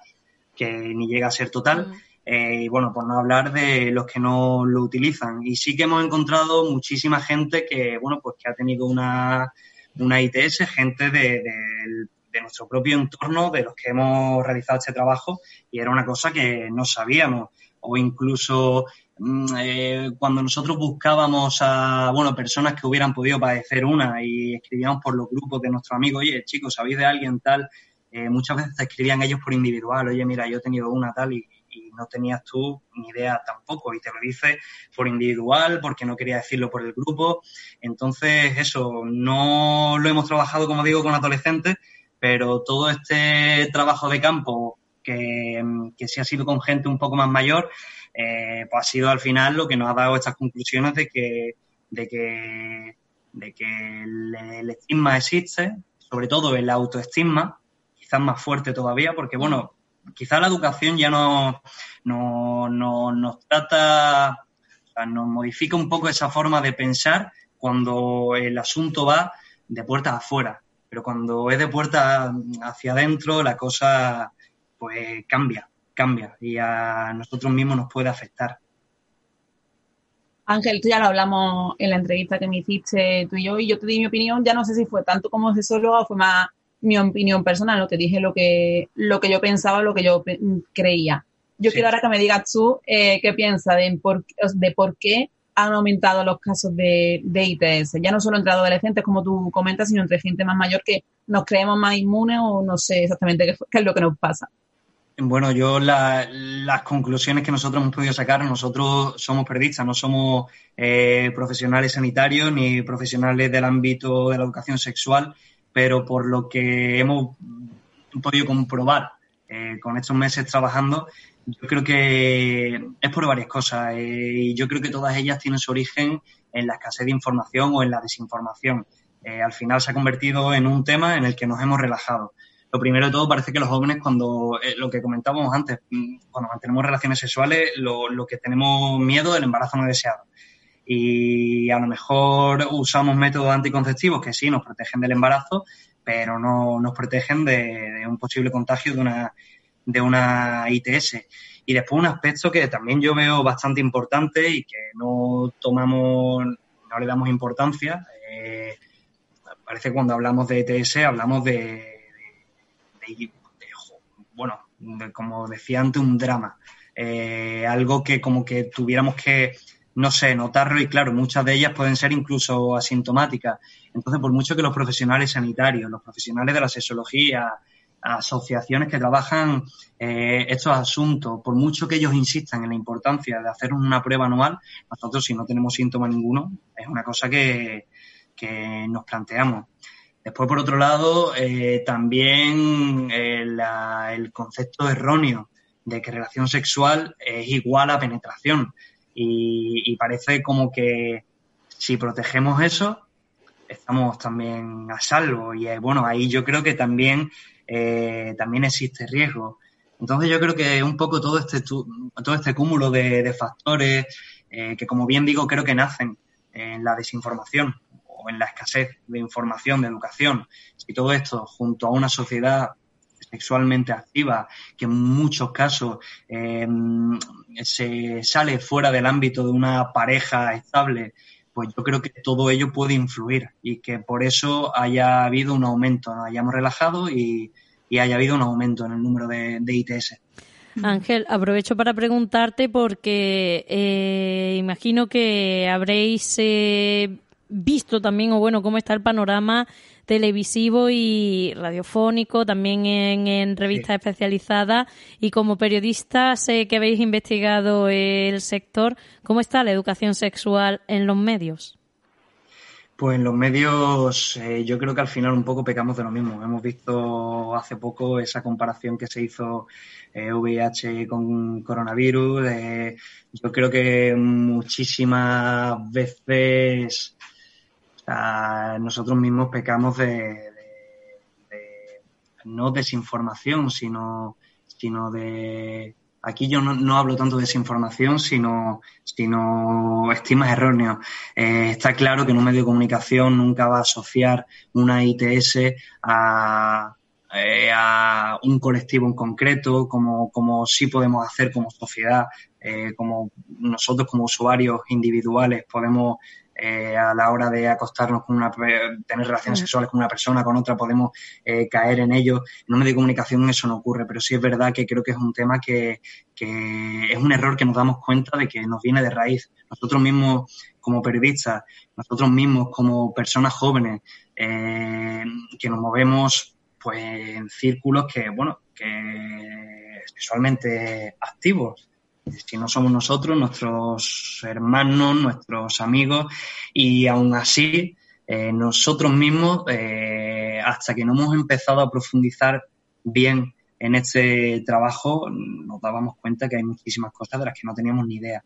que ni llega a ser total. Mm. y bueno, por no hablar de los que no lo utilizan. Y sí que hemos encontrado muchísima gente que, bueno, pues que ha tenido una, una ITS, gente del de nuestro propio entorno, de los que hemos realizado este trabajo, y era una cosa que no sabíamos. O incluso mm, eh, cuando nosotros buscábamos a bueno personas que hubieran podido padecer una y escribíamos por los grupos de nuestros amigos, oye chicos, ¿sabéis de alguien tal? Eh, muchas veces te escribían ellos por individual, oye mira, yo he tenido una tal y, y no tenías tú ni idea tampoco y te lo dice por individual porque no quería decirlo por el grupo. Entonces, eso, no lo hemos trabajado, como digo, con adolescentes, pero todo este trabajo de campo que, que sí ha sido con gente un poco más mayor, eh, pues ha sido al final lo que nos ha dado estas conclusiones de que, de que, de que el, estigma existe, sobre todo el autoestigma, quizás más fuerte todavía, porque bueno, quizás la educación ya no, no, no nos trata, o sea, nos modifica un poco esa forma de pensar cuando el asunto va de puertas afuera pero cuando es de puerta hacia adentro la cosa pues cambia, cambia y a nosotros mismos nos puede afectar. Ángel, tú ya lo hablamos en la entrevista que me hiciste tú y yo, y yo te di mi opinión, ya no sé si fue tanto como asesor o fue más mi opinión personal, lo que dije lo que, lo que yo pensaba, lo que yo creía. Yo quiero ahora que me digas tú eh, qué piensas de por, de por qué han aumentado los casos de, ITS, ya no solo entre adolescentes, como tú comentas, sino entre gente más mayor que nos creemos más inmunes o no sé exactamente qué, es lo que nos pasa. Bueno, yo las conclusiones que nosotros hemos podido sacar, nosotros somos periodistas, no somos eh, profesionales sanitarios ni profesionales del ámbito de la educación sexual, pero por lo que hemos podido comprobar eh, con estos meses trabajando, yo creo que es por varias cosas eh, y yo creo que todas ellas tienen su origen en la escasez de información o en la desinformación. al final se ha convertido en un tema en el que nos hemos relajado lo primero de todo parece que los jóvenes cuando, eh, lo que comentábamos antes, mm, cuando mantenemos relaciones sexuales, lo, que tenemos miedo del embarazo no deseado. Y a lo mejor usamos métodos anticonceptivos que sí nos protegen del embarazo, pero no nos protegen de, un posible contagio de una, de una ITS. Y después un aspecto que también yo veo bastante importante y que no tomamos, no le damos importancia. Eh, parece cuando hablamos de ITS hablamos de bueno, como decía antes, un drama. Eh, algo que como que tuviéramos que, no sé, notarlo y claro, muchas de ellas pueden ser incluso asintomáticas. Entonces, por mucho que los profesionales sanitarios, los profesionales de la sexología, asociaciones que trabajan eh, estos asuntos, por mucho que ellos insistan en la importancia de hacer una prueba anual, nosotros si no tenemos síntoma ninguno, es una cosa que, que nos planteamos. Después, por otro lado, eh, también eh, el concepto erróneo de que relación sexual es igual a penetración. Y, parece como que si protegemos eso, estamos también a salvo. Y bueno, ahí yo creo que también, también existe riesgo. Entonces yo creo que un poco todo este, todo este cúmulo de factores que, como bien digo, creo que nacen en la desinformación en la escasez de información, de educación, si todo esto junto a una sociedad sexualmente activa, que en muchos casos eh, se sale fuera del ámbito de una pareja estable, pues yo creo que todo ello puede influir y que por eso haya habido un aumento, nos hayamos relajado y, haya habido un aumento en el número de, ITS. Ángel, aprovecho para preguntarte porque eh, imagino que habréis eh, visto también, o bueno, cómo está el panorama televisivo y radiofónico, también en, revistas especializadas. Y como periodista, sé que habéis investigado el sector. ¿Cómo está la educación sexual en los medios? Pues en los medios eh, yo creo que al final un poco pecamos de lo mismo. Hemos visto hace poco esa comparación que se hizo eh, VIH con coronavirus. Eh, yo creo que muchísimas veces nosotros mismos pecamos de, no desinformación, sino, sino de... Aquí yo no, hablo tanto de desinformación, sino, sino estigmas erróneos. Eh, está claro que en un medio de comunicación nunca va a asociar una ITS a, eh, a un colectivo en concreto, como, como sí podemos hacer como sociedad, eh, como nosotros como usuarios individuales podemos eh, a la hora de acostarnos con una, tener relaciones sexuales con una persona, con otra, podemos eh, caer en ello. En un medio de comunicación eso no ocurre, pero sí es verdad que creo que es un tema que, que es un error que nos damos cuenta de que nos viene de raíz. Nosotros mismos como periodistas, nosotros mismos como personas jóvenes, eh, que nos movemos pues en círculos que, bueno, que sexualmente activos si no somos nosotros, nuestros hermanos, nuestros amigos, y aún así, eh, nosotros mismos, eh, hasta que no hemos empezado a profundizar bien en este trabajo, nos dábamos cuenta que hay muchísimas cosas de las que no teníamos ni idea.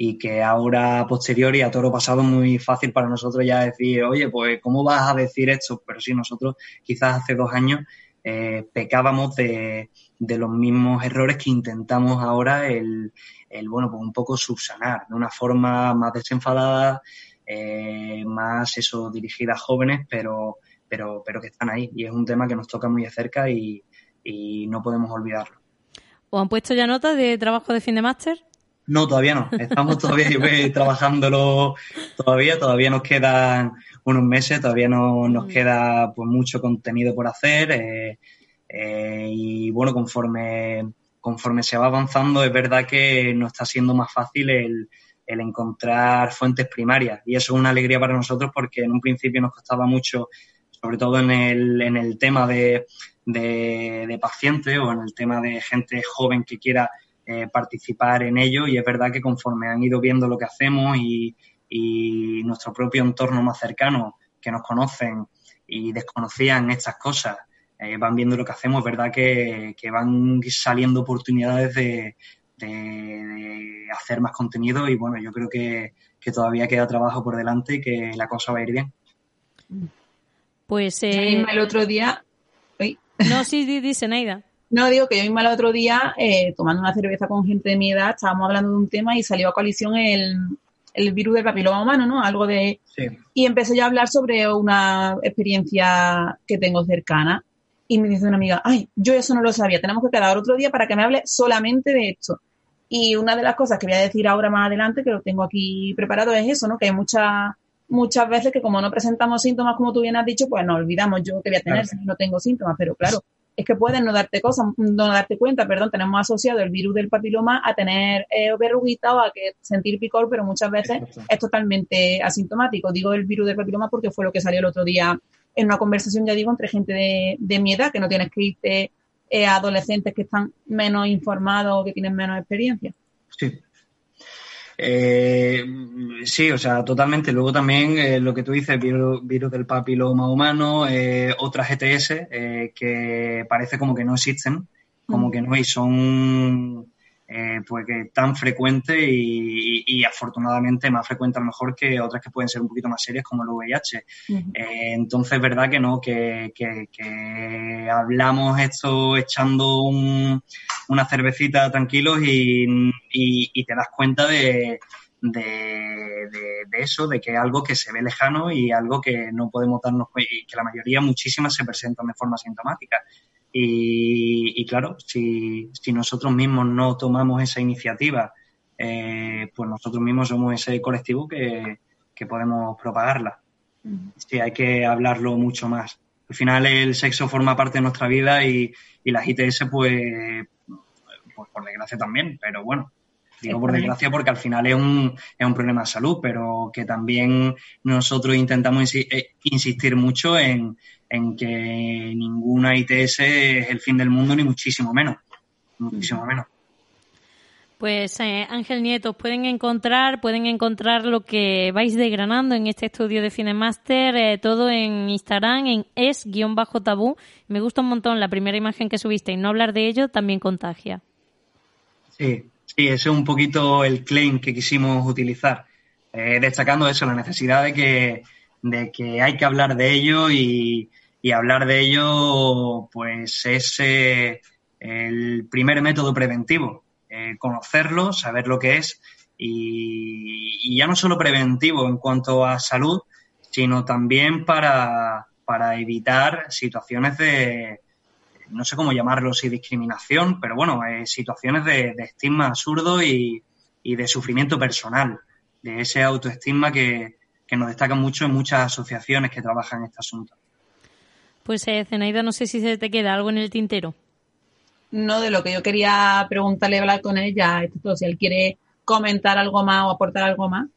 Y que ahora, a posteriori, a toro pasado, muy fácil para nosotros ya decir, oye, pues, ¿cómo vas a decir esto? Pero sí, nosotros quizás hace dos años eh, pecábamos de, de los mismos errores que intentamos ahora el, el, bueno, pues un poco subsanar de una forma más desenfadada, eh, más eso dirigida a jóvenes, pero, pero, pero que están ahí. Y es un tema que nos toca muy de cerca y, y no podemos olvidarlo. ¿O han puesto ya notas de trabajo de fin de máster? No, todavía no. Estamos [laughs] todavía trabajándolo todavía. Todavía nos quedan unos meses, todavía no nos queda pues mucho contenido por hacer. Eh, eh, y bueno, conforme, conforme se va avanzando, es verdad que nos está siendo más fácil el, el encontrar fuentes primarias. Y eso es una alegría para nosotros porque en un principio nos costaba mucho sobre todo en el, en el tema de, de, pacientes o en el tema de gente joven que quiera eh, participar en ello y es verdad que conforme han ido viendo lo que hacemos y, y nuestro propio entorno más cercano que nos conocen y desconocían estas cosas, eh, van viendo lo que hacemos, verdad que, van saliendo oportunidades de, hacer más contenido y bueno, yo creo que, todavía queda trabajo por delante y que la cosa va a ir bien. Pues eh... el otro día... No, sí, dice Naida. [laughs] No, digo que yo misma el otro día, eh, tomando una cerveza con gente de mi edad, estábamos hablando de un tema y salió a colisión el, el virus del papiloma humano, ¿no? Algo de... Y empecé yo a hablar sobre una experiencia que tengo cercana. Y me dice una amiga, ay, yo eso no lo sabía, tenemos que quedar otro día para que me hable solamente de esto. Y una de las cosas que voy a decir ahora más adelante, que lo tengo aquí preparado, es eso, ¿no? Que hay muchas muchas veces que como no presentamos síntomas, como tú bien has dicho, pues nos olvidamos yo que voy a tener si no tengo síntomas. Pero claro, es que pueden no darte cosas, no darte cuenta, perdón, tenemos asociado el virus del papiloma a tener eh, verruguita o a que sentir picor, pero muchas veces es totalmente asintomático. Digo el virus del papiloma porque fue lo que salió el otro día en una conversación, ya digo, entre gente de, de mi edad, que no tienes que irte eh, a adolescentes que están menos informados o que tienen menos experiencia. Sí, eh, sí, o sea, totalmente. Luego también eh, lo que tú dices, virus, virus del papiloma humano, eh, otras ETS que parece como que no existen, como que no hay, son eh, pues que tan frecuentes y, afortunadamente más frecuentes a lo mejor que otras que pueden ser un poquito más serias como el VIH. Eh, entonces, es verdad que no, que, hablamos esto echando una cervecita tranquilos y, te das cuenta de, de, eso, de que es algo que se ve lejano y algo que no podemos darnos y que la mayoría, muchísimas, se presentan de forma sintomática. Y, claro, si, si, nosotros mismos no tomamos esa iniciativa, eh, pues nosotros mismos somos ese colectivo que, podemos propagarla. Sí, hay que hablarlo mucho más. Al final el sexo forma parte de nuestra vida y, y las ITS, pues, pues por desgracia también, pero bueno, Digo por desgracia porque al final es un, es un problema de salud, pero que también nosotros intentamos eh, insistir mucho en, en que ninguna ITS es el fin del mundo, ni muchísimo menos. Muchísimo menos. Pues eh, Ángel Nieto, pueden encontrar, pueden encontrar lo que vais degranando en este estudio de Cinemaster, eh, todo en Instagram, en es-tabú. Me gusta un montón la primera imagen que subiste y no hablar de ello también contagia. Sí, sí, ese es un poquito el claim que quisimos utilizar, eh, destacando eso, la necesidad de que, de que hay que hablar de ello y, y hablar de ello pues es eh, el primer método preventivo, eh, conocerlo, saber lo que es y, ya no solo preventivo en cuanto a salud, sino también para, evitar situaciones de, no sé cómo llamarlo, si discriminación, pero bueno, eh, situaciones de, estigma absurdo y, y, de sufrimiento personal, de ese autoestigma que, que nos destaca mucho en muchas asociaciones que trabajan en este asunto. Pues eh, Zenaida, no sé si se te queda algo en el tintero. No, de lo que yo quería preguntarle, hablar con ella, esto, si él quiere comentar algo más o aportar algo más.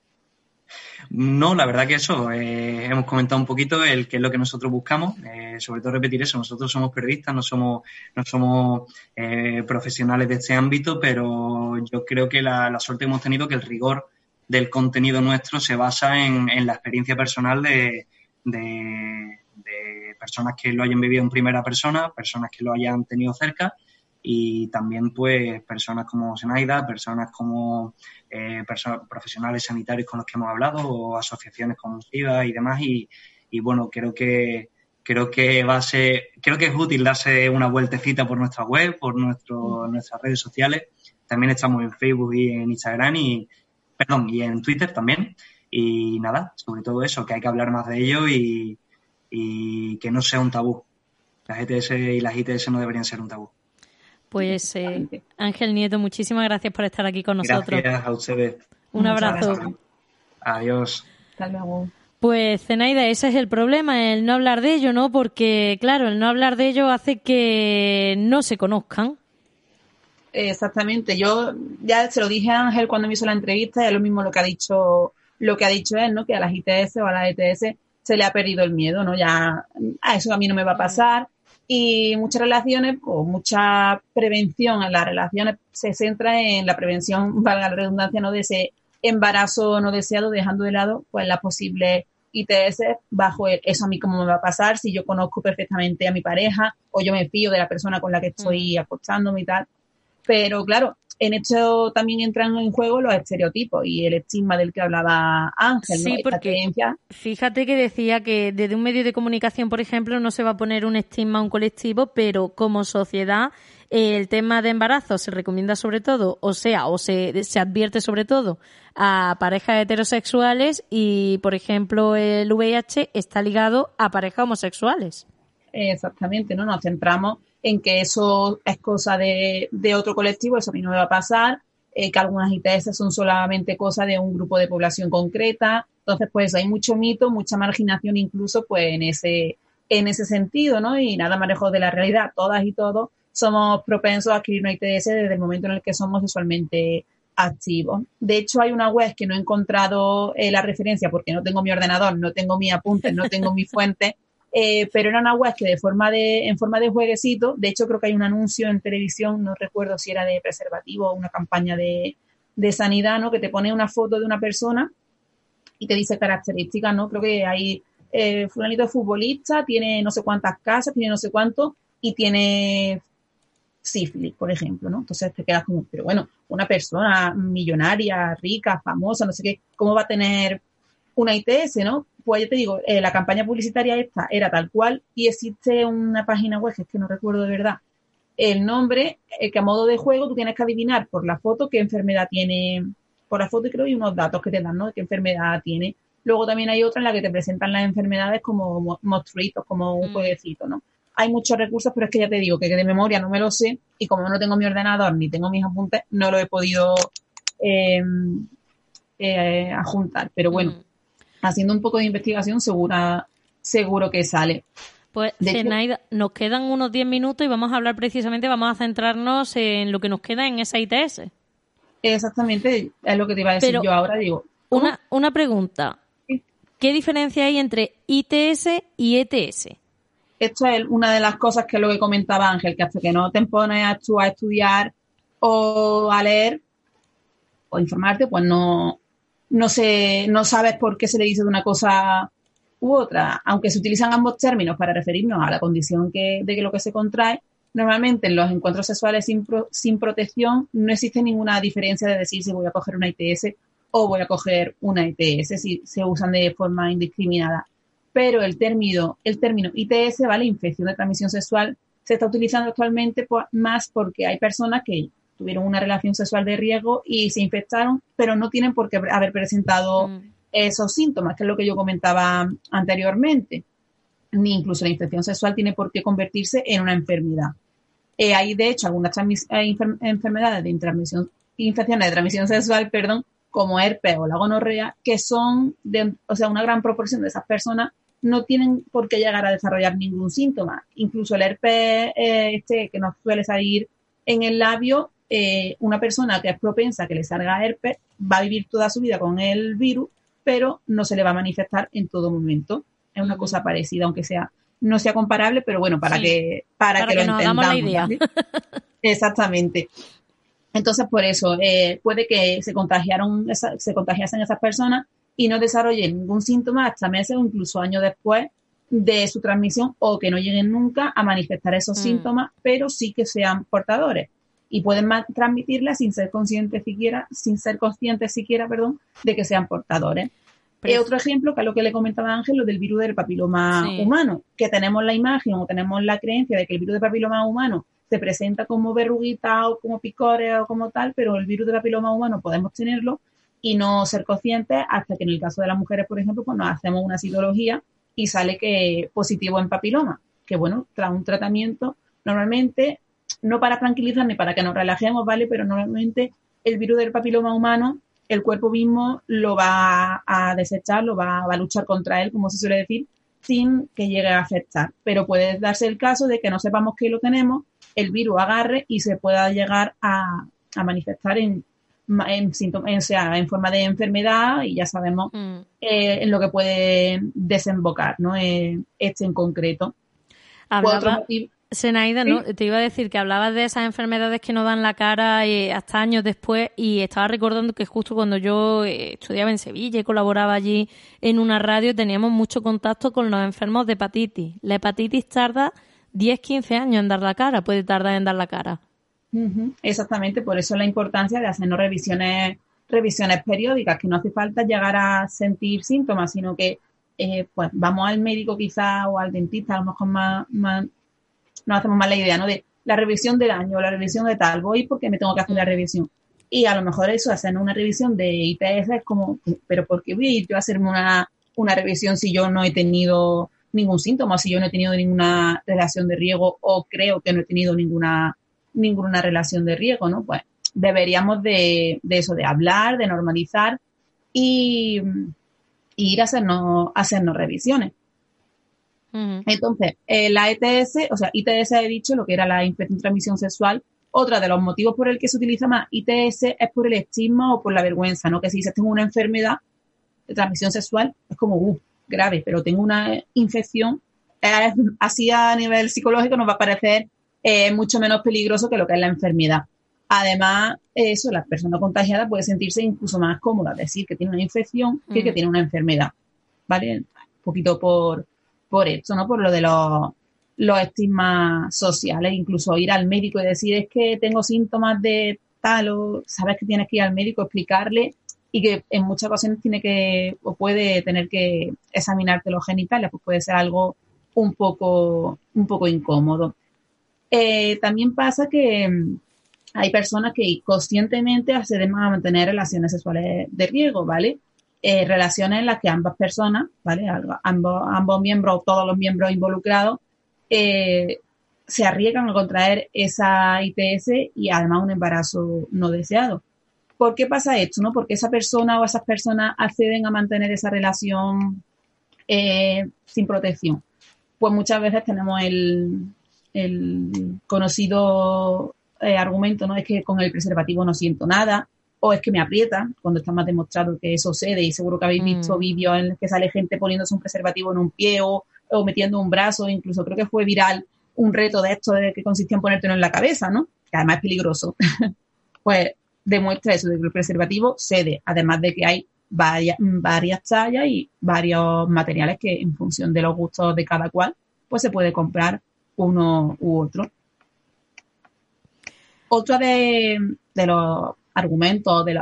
No, la verdad que eso, eh, hemos comentado un poquito el qué es lo que nosotros buscamos, eh, sobre todo repetir eso, nosotros somos periodistas, no somos, no somos eh, profesionales de este ámbito, pero yo creo que la, suerte que hemos tenido que el rigor del contenido nuestro se basa en, la experiencia personal de, personas que lo hayan vivido en primera persona, personas que lo hayan tenido cerca y también pues personas como Senaida, personas como eh, profesionales sanitarios con los que hemos hablado o asociaciones como SIDA y demás y, bueno, creo que creo que va a ser, creo que es útil darse una vueltecita por nuestra web, por nuestro, nuestras redes sociales. También estamos en Facebook y en Instagram y, perdón, y en Twitter también. Y nada, sobre todo eso, que hay que hablar más de ello y, y que no sea un tabú. Las ETS y las ITS no deberían ser un tabú. Pues eh, Ángel Nieto, muchísimas gracias por estar aquí con nosotros. Gracias a ustedes. Un abrazo. Adiós. Hasta luego. Pues Zenaida, ese es el problema, el no hablar de ello, ¿no? Porque, claro, el no hablar de ello hace que no se conozcan. Exactamente. Yo ya se lo dije a Ángel cuando me hizo la entrevista, y es lo mismo lo que ha dicho, lo que ha dicho él, ¿no? Que a las ITS o a las ETS se le ha perdido el miedo, ¿no? Ya a eso a mí no me va a pasar. Y muchas relaciones o mucha prevención en las relaciones se centra en la prevención, [laughs] valga la redundancia, ¿no? De ese embarazo no deseado, dejando de lado pues las posibles ITS bajo el, eso a mí cómo me va a pasar si yo conozco perfectamente a mi pareja o yo me fío de la persona con la que estoy mm. acostándome y tal. Pero claro, en esto también entran en juego los estereotipos y el estigma del que hablaba Ángel. Sí, porque fíjate que decía que desde un medio de comunicación, por ejemplo, no se va a poner un estigma a un colectivo, pero como sociedad el tema de embarazo se recomienda sobre todo, o sea, o se, se advierte sobre todo a parejas heterosexuales y, por ejemplo, el VIH está ligado a parejas homosexuales. Exactamente, ¿no? Nos centramos en que eso es cosa de, de otro colectivo, eso a mí no me va a pasar, eh, que algunas ITS son solamente cosa de un grupo de población concreta. Entonces, pues hay mucho mito, mucha marginación incluso, pues en ese, en ese sentido, ¿no? Y nada más lejos de la realidad, todas y todos somos propensos a adquirir una ITS desde el momento en el que somos sexualmente activos. De hecho, hay una web que no he encontrado eh, la referencia porque no tengo mi ordenador, no tengo mi apuntes, no tengo mi [laughs] fuente, eh, pero era una web que de forma de, en forma de jueguecito, de hecho creo que hay un anuncio en televisión, no recuerdo si era de preservativo o una campaña de, de sanidad, ¿no? Que te pone una foto de una persona y te dice características, ¿no? Creo que hay eh, fulanito futbolista, tiene no sé cuántas casas, tiene no sé cuánto y tiene sífilis, por ejemplo, ¿no? Entonces te quedas como, pero bueno, una persona millonaria, rica, famosa, no sé qué, ¿cómo va a tener una ITS, no? Pues yo te digo, eh, la campaña publicitaria esta era tal cual y existe una página web, que es que no recuerdo de verdad, el nombre, eh, que a modo de juego tú tienes que adivinar por la foto qué enfermedad tiene, por la foto creo y unos datos que te dan, ¿no? De qué enfermedad tiene. Luego también hay otra en la que te presentan las enfermedades como monstruitos, como un mm. jueguecito, ¿no? hay muchos recursos, pero es que ya te digo que de memoria no me lo sé y como no tengo mi ordenador ni tengo mis apuntes, no lo he podido eh, eh, ajuntar. Pero bueno, mm. Haciendo un poco de investigación segura, seguro que sale. Pues, Zenaida, nos quedan unos 10 minutos y vamos a hablar precisamente, vamos a centrarnos en lo que nos queda en esa ITS. Exactamente, es lo que te iba a decir yo ahora. Digo, una, una pregunta. ¿Qué diferencia hay entre ITS y ETS? esto es una de las cosas que lo que comentaba Ángel, que hasta que no te pones a, a estudiar o a leer o informarte, pues no, no, sé, no sabes por qué se le dice de una cosa u otra. Aunque se utilizan ambos términos para referirnos a la condición que, de que lo que se contrae, normalmente en los encuentros sexuales sin, sin protección no existe ninguna diferencia de decir si voy a coger una ITS o voy a coger una ITS, si se usan de forma indiscriminada pero el término, el término ITS, ¿vale? Infección de transmisión sexual, se está utilizando actualmente más porque hay personas que tuvieron una relación sexual de riesgo y se infectaron, pero no tienen por qué haber presentado mm. esos síntomas, que es lo que yo comentaba anteriormente. Ni incluso la infección sexual tiene por qué convertirse en una enfermedad. Eh, hay, de hecho, algunas enfermedades de transmisión, infecciones de transmisión sexual, perdón, como herpes o la gonorrea, que son, de, o sea, una gran proporción de esas personas no tienen por qué llegar a desarrollar ningún síntoma. Incluso el herpes eh, este que nos suele salir en el labio, eh, una persona que es propensa a que le salga herpes va a vivir toda su vida con el virus, pero no se le va a manifestar en todo momento. Es una cosa parecida, aunque sea no sea comparable, pero bueno, para que para, que, lo entendamos. La idea. [laughs] Exactamente. Entonces, por eso, eh, puede que se contagiaron, se contagiasen esas personas y no desarrollen ningún síntoma hasta meses o incluso años después de su transmisión o que no lleguen nunca a manifestar esos mm. síntomas, pero sí que sean portadores y pueden transmitirla sin ser conscientes siquiera, sin ser conscientes siquiera, perdón, de que sean portadores. Y otro ejemplo, que es lo que le comentaba Ángel, lo del virus del papiloma humano, que tenemos la imagen o tenemos la creencia de que el virus del papiloma humano se presenta como verruguita o como picores o como tal, pero el virus del papiloma humano podemos tenerlo y no ser conscientes hasta que en el caso de las mujeres, por ejemplo, pues nos hacemos una citología y sale que positivo en papiloma, que bueno, tras un tratamiento, normalmente, no para tranquilizar ni para que nos relajemos, ¿vale? Pero normalmente el virus del papiloma humano, el cuerpo mismo lo va a desechar, lo va, a luchar contra él, como se suele decir, sin que llegue a afectar. Pero puede darse el caso de que no sepamos que lo tenemos, el virus agarre y se pueda llegar a, a manifestar en en, en, sea, en forma de enfermedad y ya sabemos mm. eh, en lo que puede desembocar, ¿no? Eh, este en concreto. Hablaba, Senaida, ¿no? te iba a decir que hablabas de esas enfermedades que no dan la cara eh, hasta años después y estaba recordando que justo cuando yo estudiaba en Sevilla y colaboraba allí en una radio teníamos mucho contacto con los enfermos de hepatitis. La hepatitis tarda 10-15 años en dar la cara, puede tardar en dar la cara. Exactamente, por eso la importancia de hacernos revisiones, revisiones periódicas, que no hace falta llegar a sentir síntomas, sino que eh, pues vamos al médico quizá o al dentista, a lo mejor más, más nos hacemos más la idea, ¿no? De la revisión del año, la revisión de tal, voy porque me tengo que hacer la revisión. Y a lo mejor eso, hacer una revisión de IPS es como, pero ¿por qué voy a ir yo a hacerme una, una revisión si yo no he tenido ningún síntoma, si yo no he tenido ninguna relación de riesgo o creo que no he tenido ninguna ninguna relación de riesgo, ¿no? Pues deberíamos de, eso, de hablar, de normalizar y, ir a hacernos, hacernos revisiones. Entonces, eh, la ETS, o sea, ITS he dicho lo que era la infección de transmisión sexual. Otra de los motivos por el que se utiliza más ITS es por el estigma o por la vergüenza, ¿no? Que si dices tengo una enfermedad de transmisión sexual, es como, uh, grave, pero tengo una infección, así a nivel psicológico nos va a parecer es mucho menos peligroso que lo que es la enfermedad. Además, eso, la persona contagiada puede sentirse incluso más cómoda, decir que tiene una infección que que tiene una enfermedad. ¿Vale? Un poquito por, por esto, ¿no? Por lo de los, los estigmas sociales, incluso ir al médico y decir es que tengo síntomas de tal o sabes que tienes que ir al médico, explicarle y que en muchas ocasiones tiene que o puede tener que examinarte los genitales, pues puede ser algo un poco, un poco incómodo. Eh, también pasa que mm, hay personas que conscientemente acceden a mantener relaciones sexuales de riesgo, ¿vale? Eh, relaciones en las que ambas personas, ¿vale? Ambos, ambos miembros, todos los miembros involucrados, eh, se arriesgan a contraer esa ITS y además un embarazo no deseado. ¿Por qué pasa esto? No? Porque esa persona o esas personas acceden a mantener esa relación sin protección. Pues muchas veces tenemos el, el conocido eh, argumento, ¿no? Es que con el preservativo no siento nada, o es que me aprieta, cuando está más demostrado que eso sucede, y seguro que habéis visto mm. vídeos en los que sale gente poniéndose un preservativo en un pie o, metiendo un brazo, incluso creo que fue viral un reto de esto de que consistía en ponértelo en la cabeza, ¿no? Que además es peligroso. [laughs] pues demuestra eso, de que el preservativo cede, además de que hay varias, varias tallas y varios materiales que en función de los gustos de cada cual, pues se puede comprar uno u otro. Otro de, los argumentos, de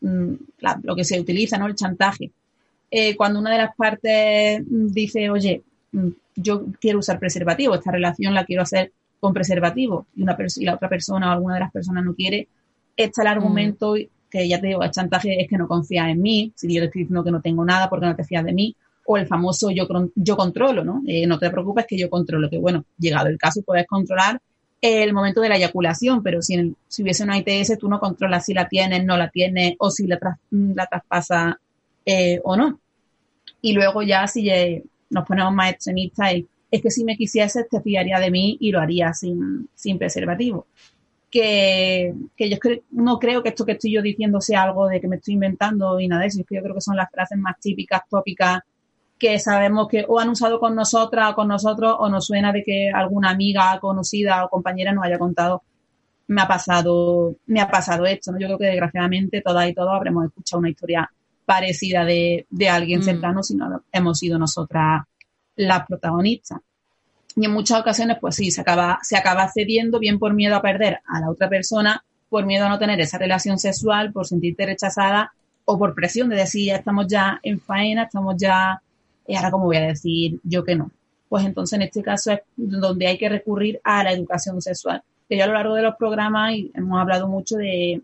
mm, lo que se utiliza, ¿no? El chantaje. Eh, cuando una de las partes dice, oye, mm, yo quiero usar preservativo, esta relación la quiero hacer con preservativo, y, una y la otra persona o alguna de las personas no quiere, está el mm. argumento que ya te digo, el chantaje es que no confías en mí, si yo te estoy diciendo que no tengo nada porque no te fías de mí, o el famoso yo, yo controlo, ¿no? Eh, no te preocupes que yo controlo, que bueno, llegado el caso puedes controlar el momento de la eyaculación, pero si, si hubiese una ITS tú no controlas si la tienes, no la tienes o si la, la traspasa eh, o no. Y luego ya si nos ponemos más extremistas, es que si me quisiese te fiaría de mí y lo haría sin, sin preservativo. Que, que yo no creo que esto que estoy yo diciendo sea algo de que me estoy inventando y nada de eso, es que yo creo que son las frases más típicas, tópicas que sabemos que o han usado con nosotras o con nosotros o nos suena de que alguna amiga conocida o compañera nos haya contado me ha pasado me ha pasado esto ¿no? yo creo que desgraciadamente todas y todos habremos escuchado una historia parecida de, alguien mm. cercano si no hemos sido nosotras las protagonistas y en muchas ocasiones pues sí se acaba se acaba cediendo bien por miedo a perder a la otra persona por miedo a no tener esa relación sexual por sentirte rechazada o por presión de decir ya estamos ya en faena estamos ya y ahora cómo voy a decir yo que no. Pues entonces en este caso es donde hay que recurrir a la educación sexual. Que yo a lo largo de los programas hemos hablado mucho de,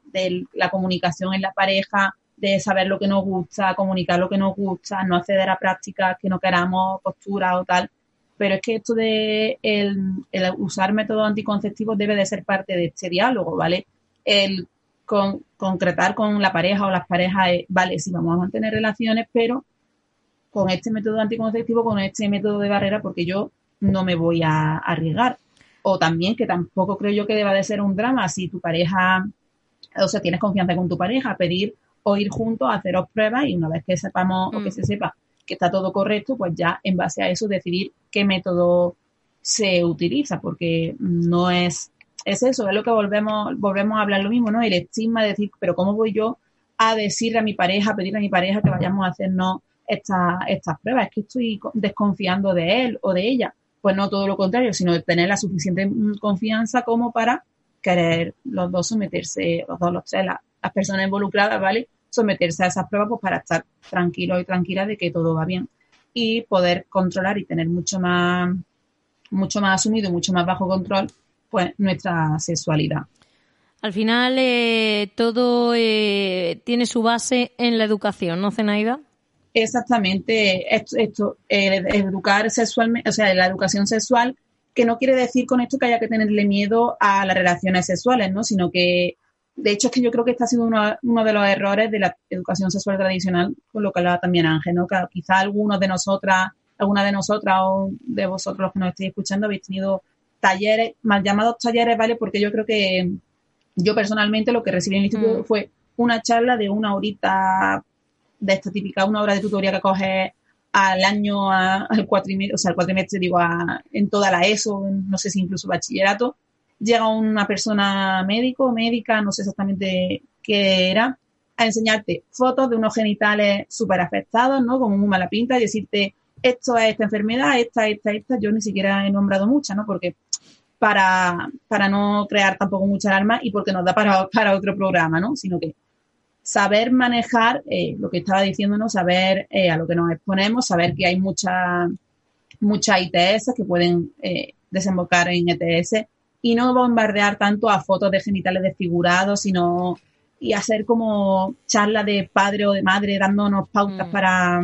la comunicación en la pareja, de saber lo que nos gusta, comunicar lo que nos gusta, no acceder a prácticas que no queramos, postura o tal. Pero es que esto de el, usar métodos anticonceptivos debe de ser parte de este diálogo, ¿vale? El concretar con la pareja o las parejas, vale, sí, vamos a mantener relaciones, pero con este método anticonceptivo, con este método de barrera, porque yo no me voy a arriesgar. O también que tampoco creo yo que deba de ser un drama si tu pareja o sea, tienes confianza con tu pareja, pedir o ir juntos a haceros pruebas y una vez que sepamos o que mm. se sepa que está todo correcto, pues ya en base a eso decidir qué método se utiliza, porque no es, es eso, es lo que volvemos, volvemos a hablar lo mismo, ¿no? El estigma de decir, pero ¿cómo voy yo a decirle a mi pareja, a pedirle a mi pareja que vayamos a hacernos estas estas pruebas? Es que estoy desconfiando de él o de ella. Pues no todo lo contrario, sino tener la suficiente confianza como para querer los dos someterse, los dos, los tres, las personas involucradas, ¿vale? Someterse a esas pruebas pues para estar tranquilos y tranquilas de que todo va bien y poder controlar y tener mucho más mucho más asumido, mucho más bajo control, pues nuestra sexualidad. Al final eh, todo eh, tiene su base en la educación, ¿no, Zenaida? Exactamente, esto, educar sexualmente, o sea, la educación sexual, que no quiere decir con esto que haya que tenerle miedo a las relaciones sexuales, ¿no? Sino que, de hecho, es que yo creo que este ha sido uno, uno de los errores de la educación sexual tradicional, con lo que hablaba también Ángel, ¿no? Que quizá algunos de nosotras alguna de nosotras o de vosotros los que nos estéis escuchando habéis tenido talleres, mal llamados talleres, ¿vale? Porque yo creo que yo personalmente lo que recibí en el instituto mm. fue una charla de una horita de esta típica, una hora de tutoría que coges al año, al cuatrimestre, o sea, al cuatrimestre, digo, en toda la ESO, no sé si incluso bachillerato, llega una persona médico, médica, no sé exactamente qué era, a enseñarte fotos de unos genitales súper afectados, ¿no? Como muy mala pinta y decirte, esto es esta enfermedad, esta, esta, esta, yo ni siquiera he nombrado muchas, ¿no? Porque para, para no crear tampoco mucha alarma y porque nos da para, para otro programa, ¿no? Sino que saber manejar eh, lo que estaba diciéndonos, saber eh, a lo que nos exponemos, saber que hay muchas muchas ITS que pueden eh, desembocar en ETS y no bombardear tanto a fotos de genitales desfigurados, sino y hacer como charla de padre o de madre dándonos pautas mm. para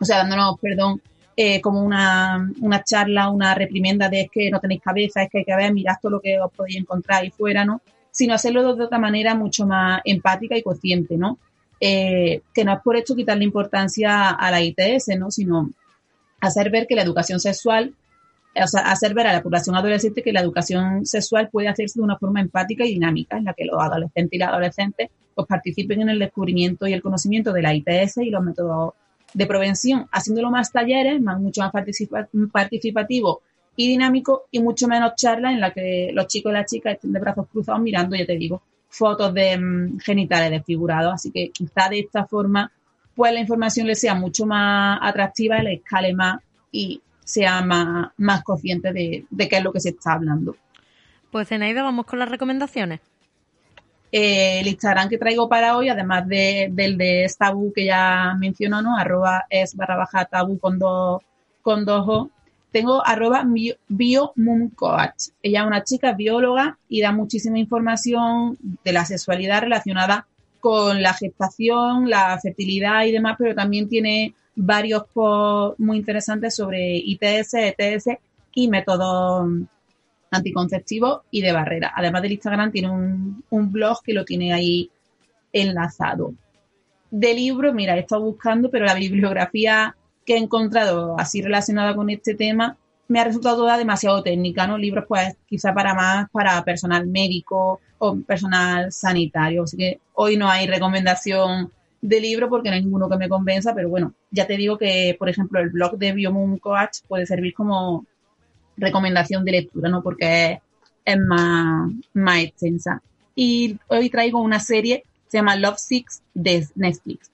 o sea, dándonos, perdón, eh, como una, una charla, una reprimenda de es que no tenéis cabeza, es que hay que ver, mirad todo lo que os podéis encontrar ahí fuera, ¿no? Sino hacerlo de otra manera mucho más empática y consciente, ¿no? Eh, que no es por esto quitarle importancia a la ITS, ¿no? Sino hacer ver que la educación sexual, o sea, hacer ver a la población adolescente que la educación sexual puede hacerse de una forma empática y dinámica, en la que los adolescentes y las adolescentes pues participen en el descubrimiento y el conocimiento de la ITS y los métodos de prevención, haciéndolo más talleres, más, mucho más participativo y dinámico y mucho menos charlas en la que los chicos y las chicas estén de brazos cruzados mirando, ya te digo, fotos de mm, genitales desfigurados. Así que quizá de esta forma, pues la información les sea mucho más atractiva, le escale más y sea más, más consciente de, de qué es lo que se está hablando. Pues Zenaida, vamos con las recomendaciones. Eh, el Instagram que traigo para hoy, además de, del de tabú que ya mencionó, ¿no? Arroba es barra baja tabú con dos, con dos o. Tengo arroba biomumcoach. Ella es una chica bióloga y da muchísima información de la sexualidad relacionada con la gestación, la fertilidad y demás, pero también tiene varios posts muy interesantes sobre ITS, ETS y métodos anticonceptivo y de barrera. Además del Instagram tiene un, blog que lo tiene ahí enlazado. De libro, mira, he estado buscando, pero la bibliografía que he encontrado así relacionada con este tema me ha resultado toda demasiado técnica, ¿no? Libros, pues, quizá para más para personal médico o personal sanitario. Así que hoy no hay recomendación de libro porque no hay ninguno que me convenza, pero bueno, ya te digo que, por ejemplo, el blog de Biomoon Coach puede servir como recomendación de lectura, ¿no? Porque es, más, más extensa. Y hoy traigo una serie, se llama Love Six de Netflix.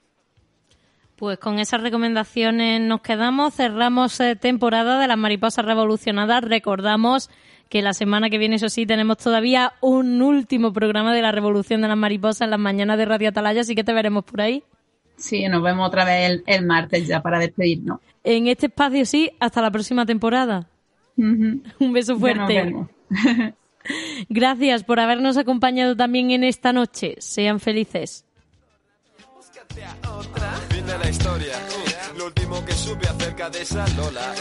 Pues con esas recomendaciones nos quedamos, cerramos eh, temporada de las mariposas revolucionadas. Recordamos que la semana que viene, eso sí, tenemos todavía un último programa de la revolución de las mariposas en las mañanas de Radio Atalaya, así que te veremos por ahí. Sí, nos vemos otra vez el martes ya para despedirnos. En este espacio sí, hasta la próxima temporada. [laughs] Un beso fuerte. [laughs] Gracias por habernos acompañado también en esta noche. Sean felices. Fin de la historia. Lo último que supe acerca de esa Lola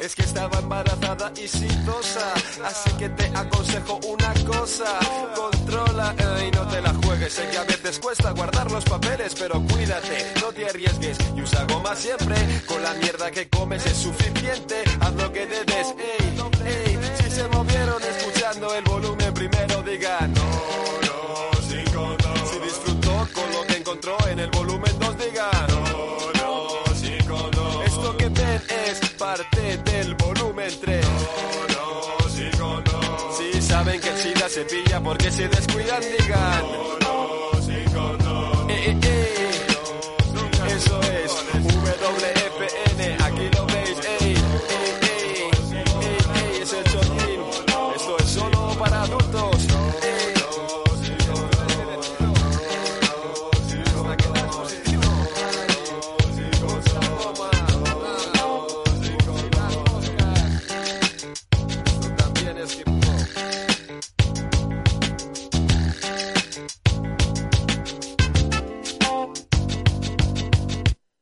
es que estaba embarazada y sitosa. Así que te aconsejo una cosa: controla y no te la juegues. Sé que a veces cuesta guardar los papeles, pero cuídate, no te arriesgues y usa goma siempre. Con la mierda que comes es suficiente. Haz lo que debes, ey, Si se movieron escuchando el volumen primero, digan nunca se pilla porque se descuidan, digan.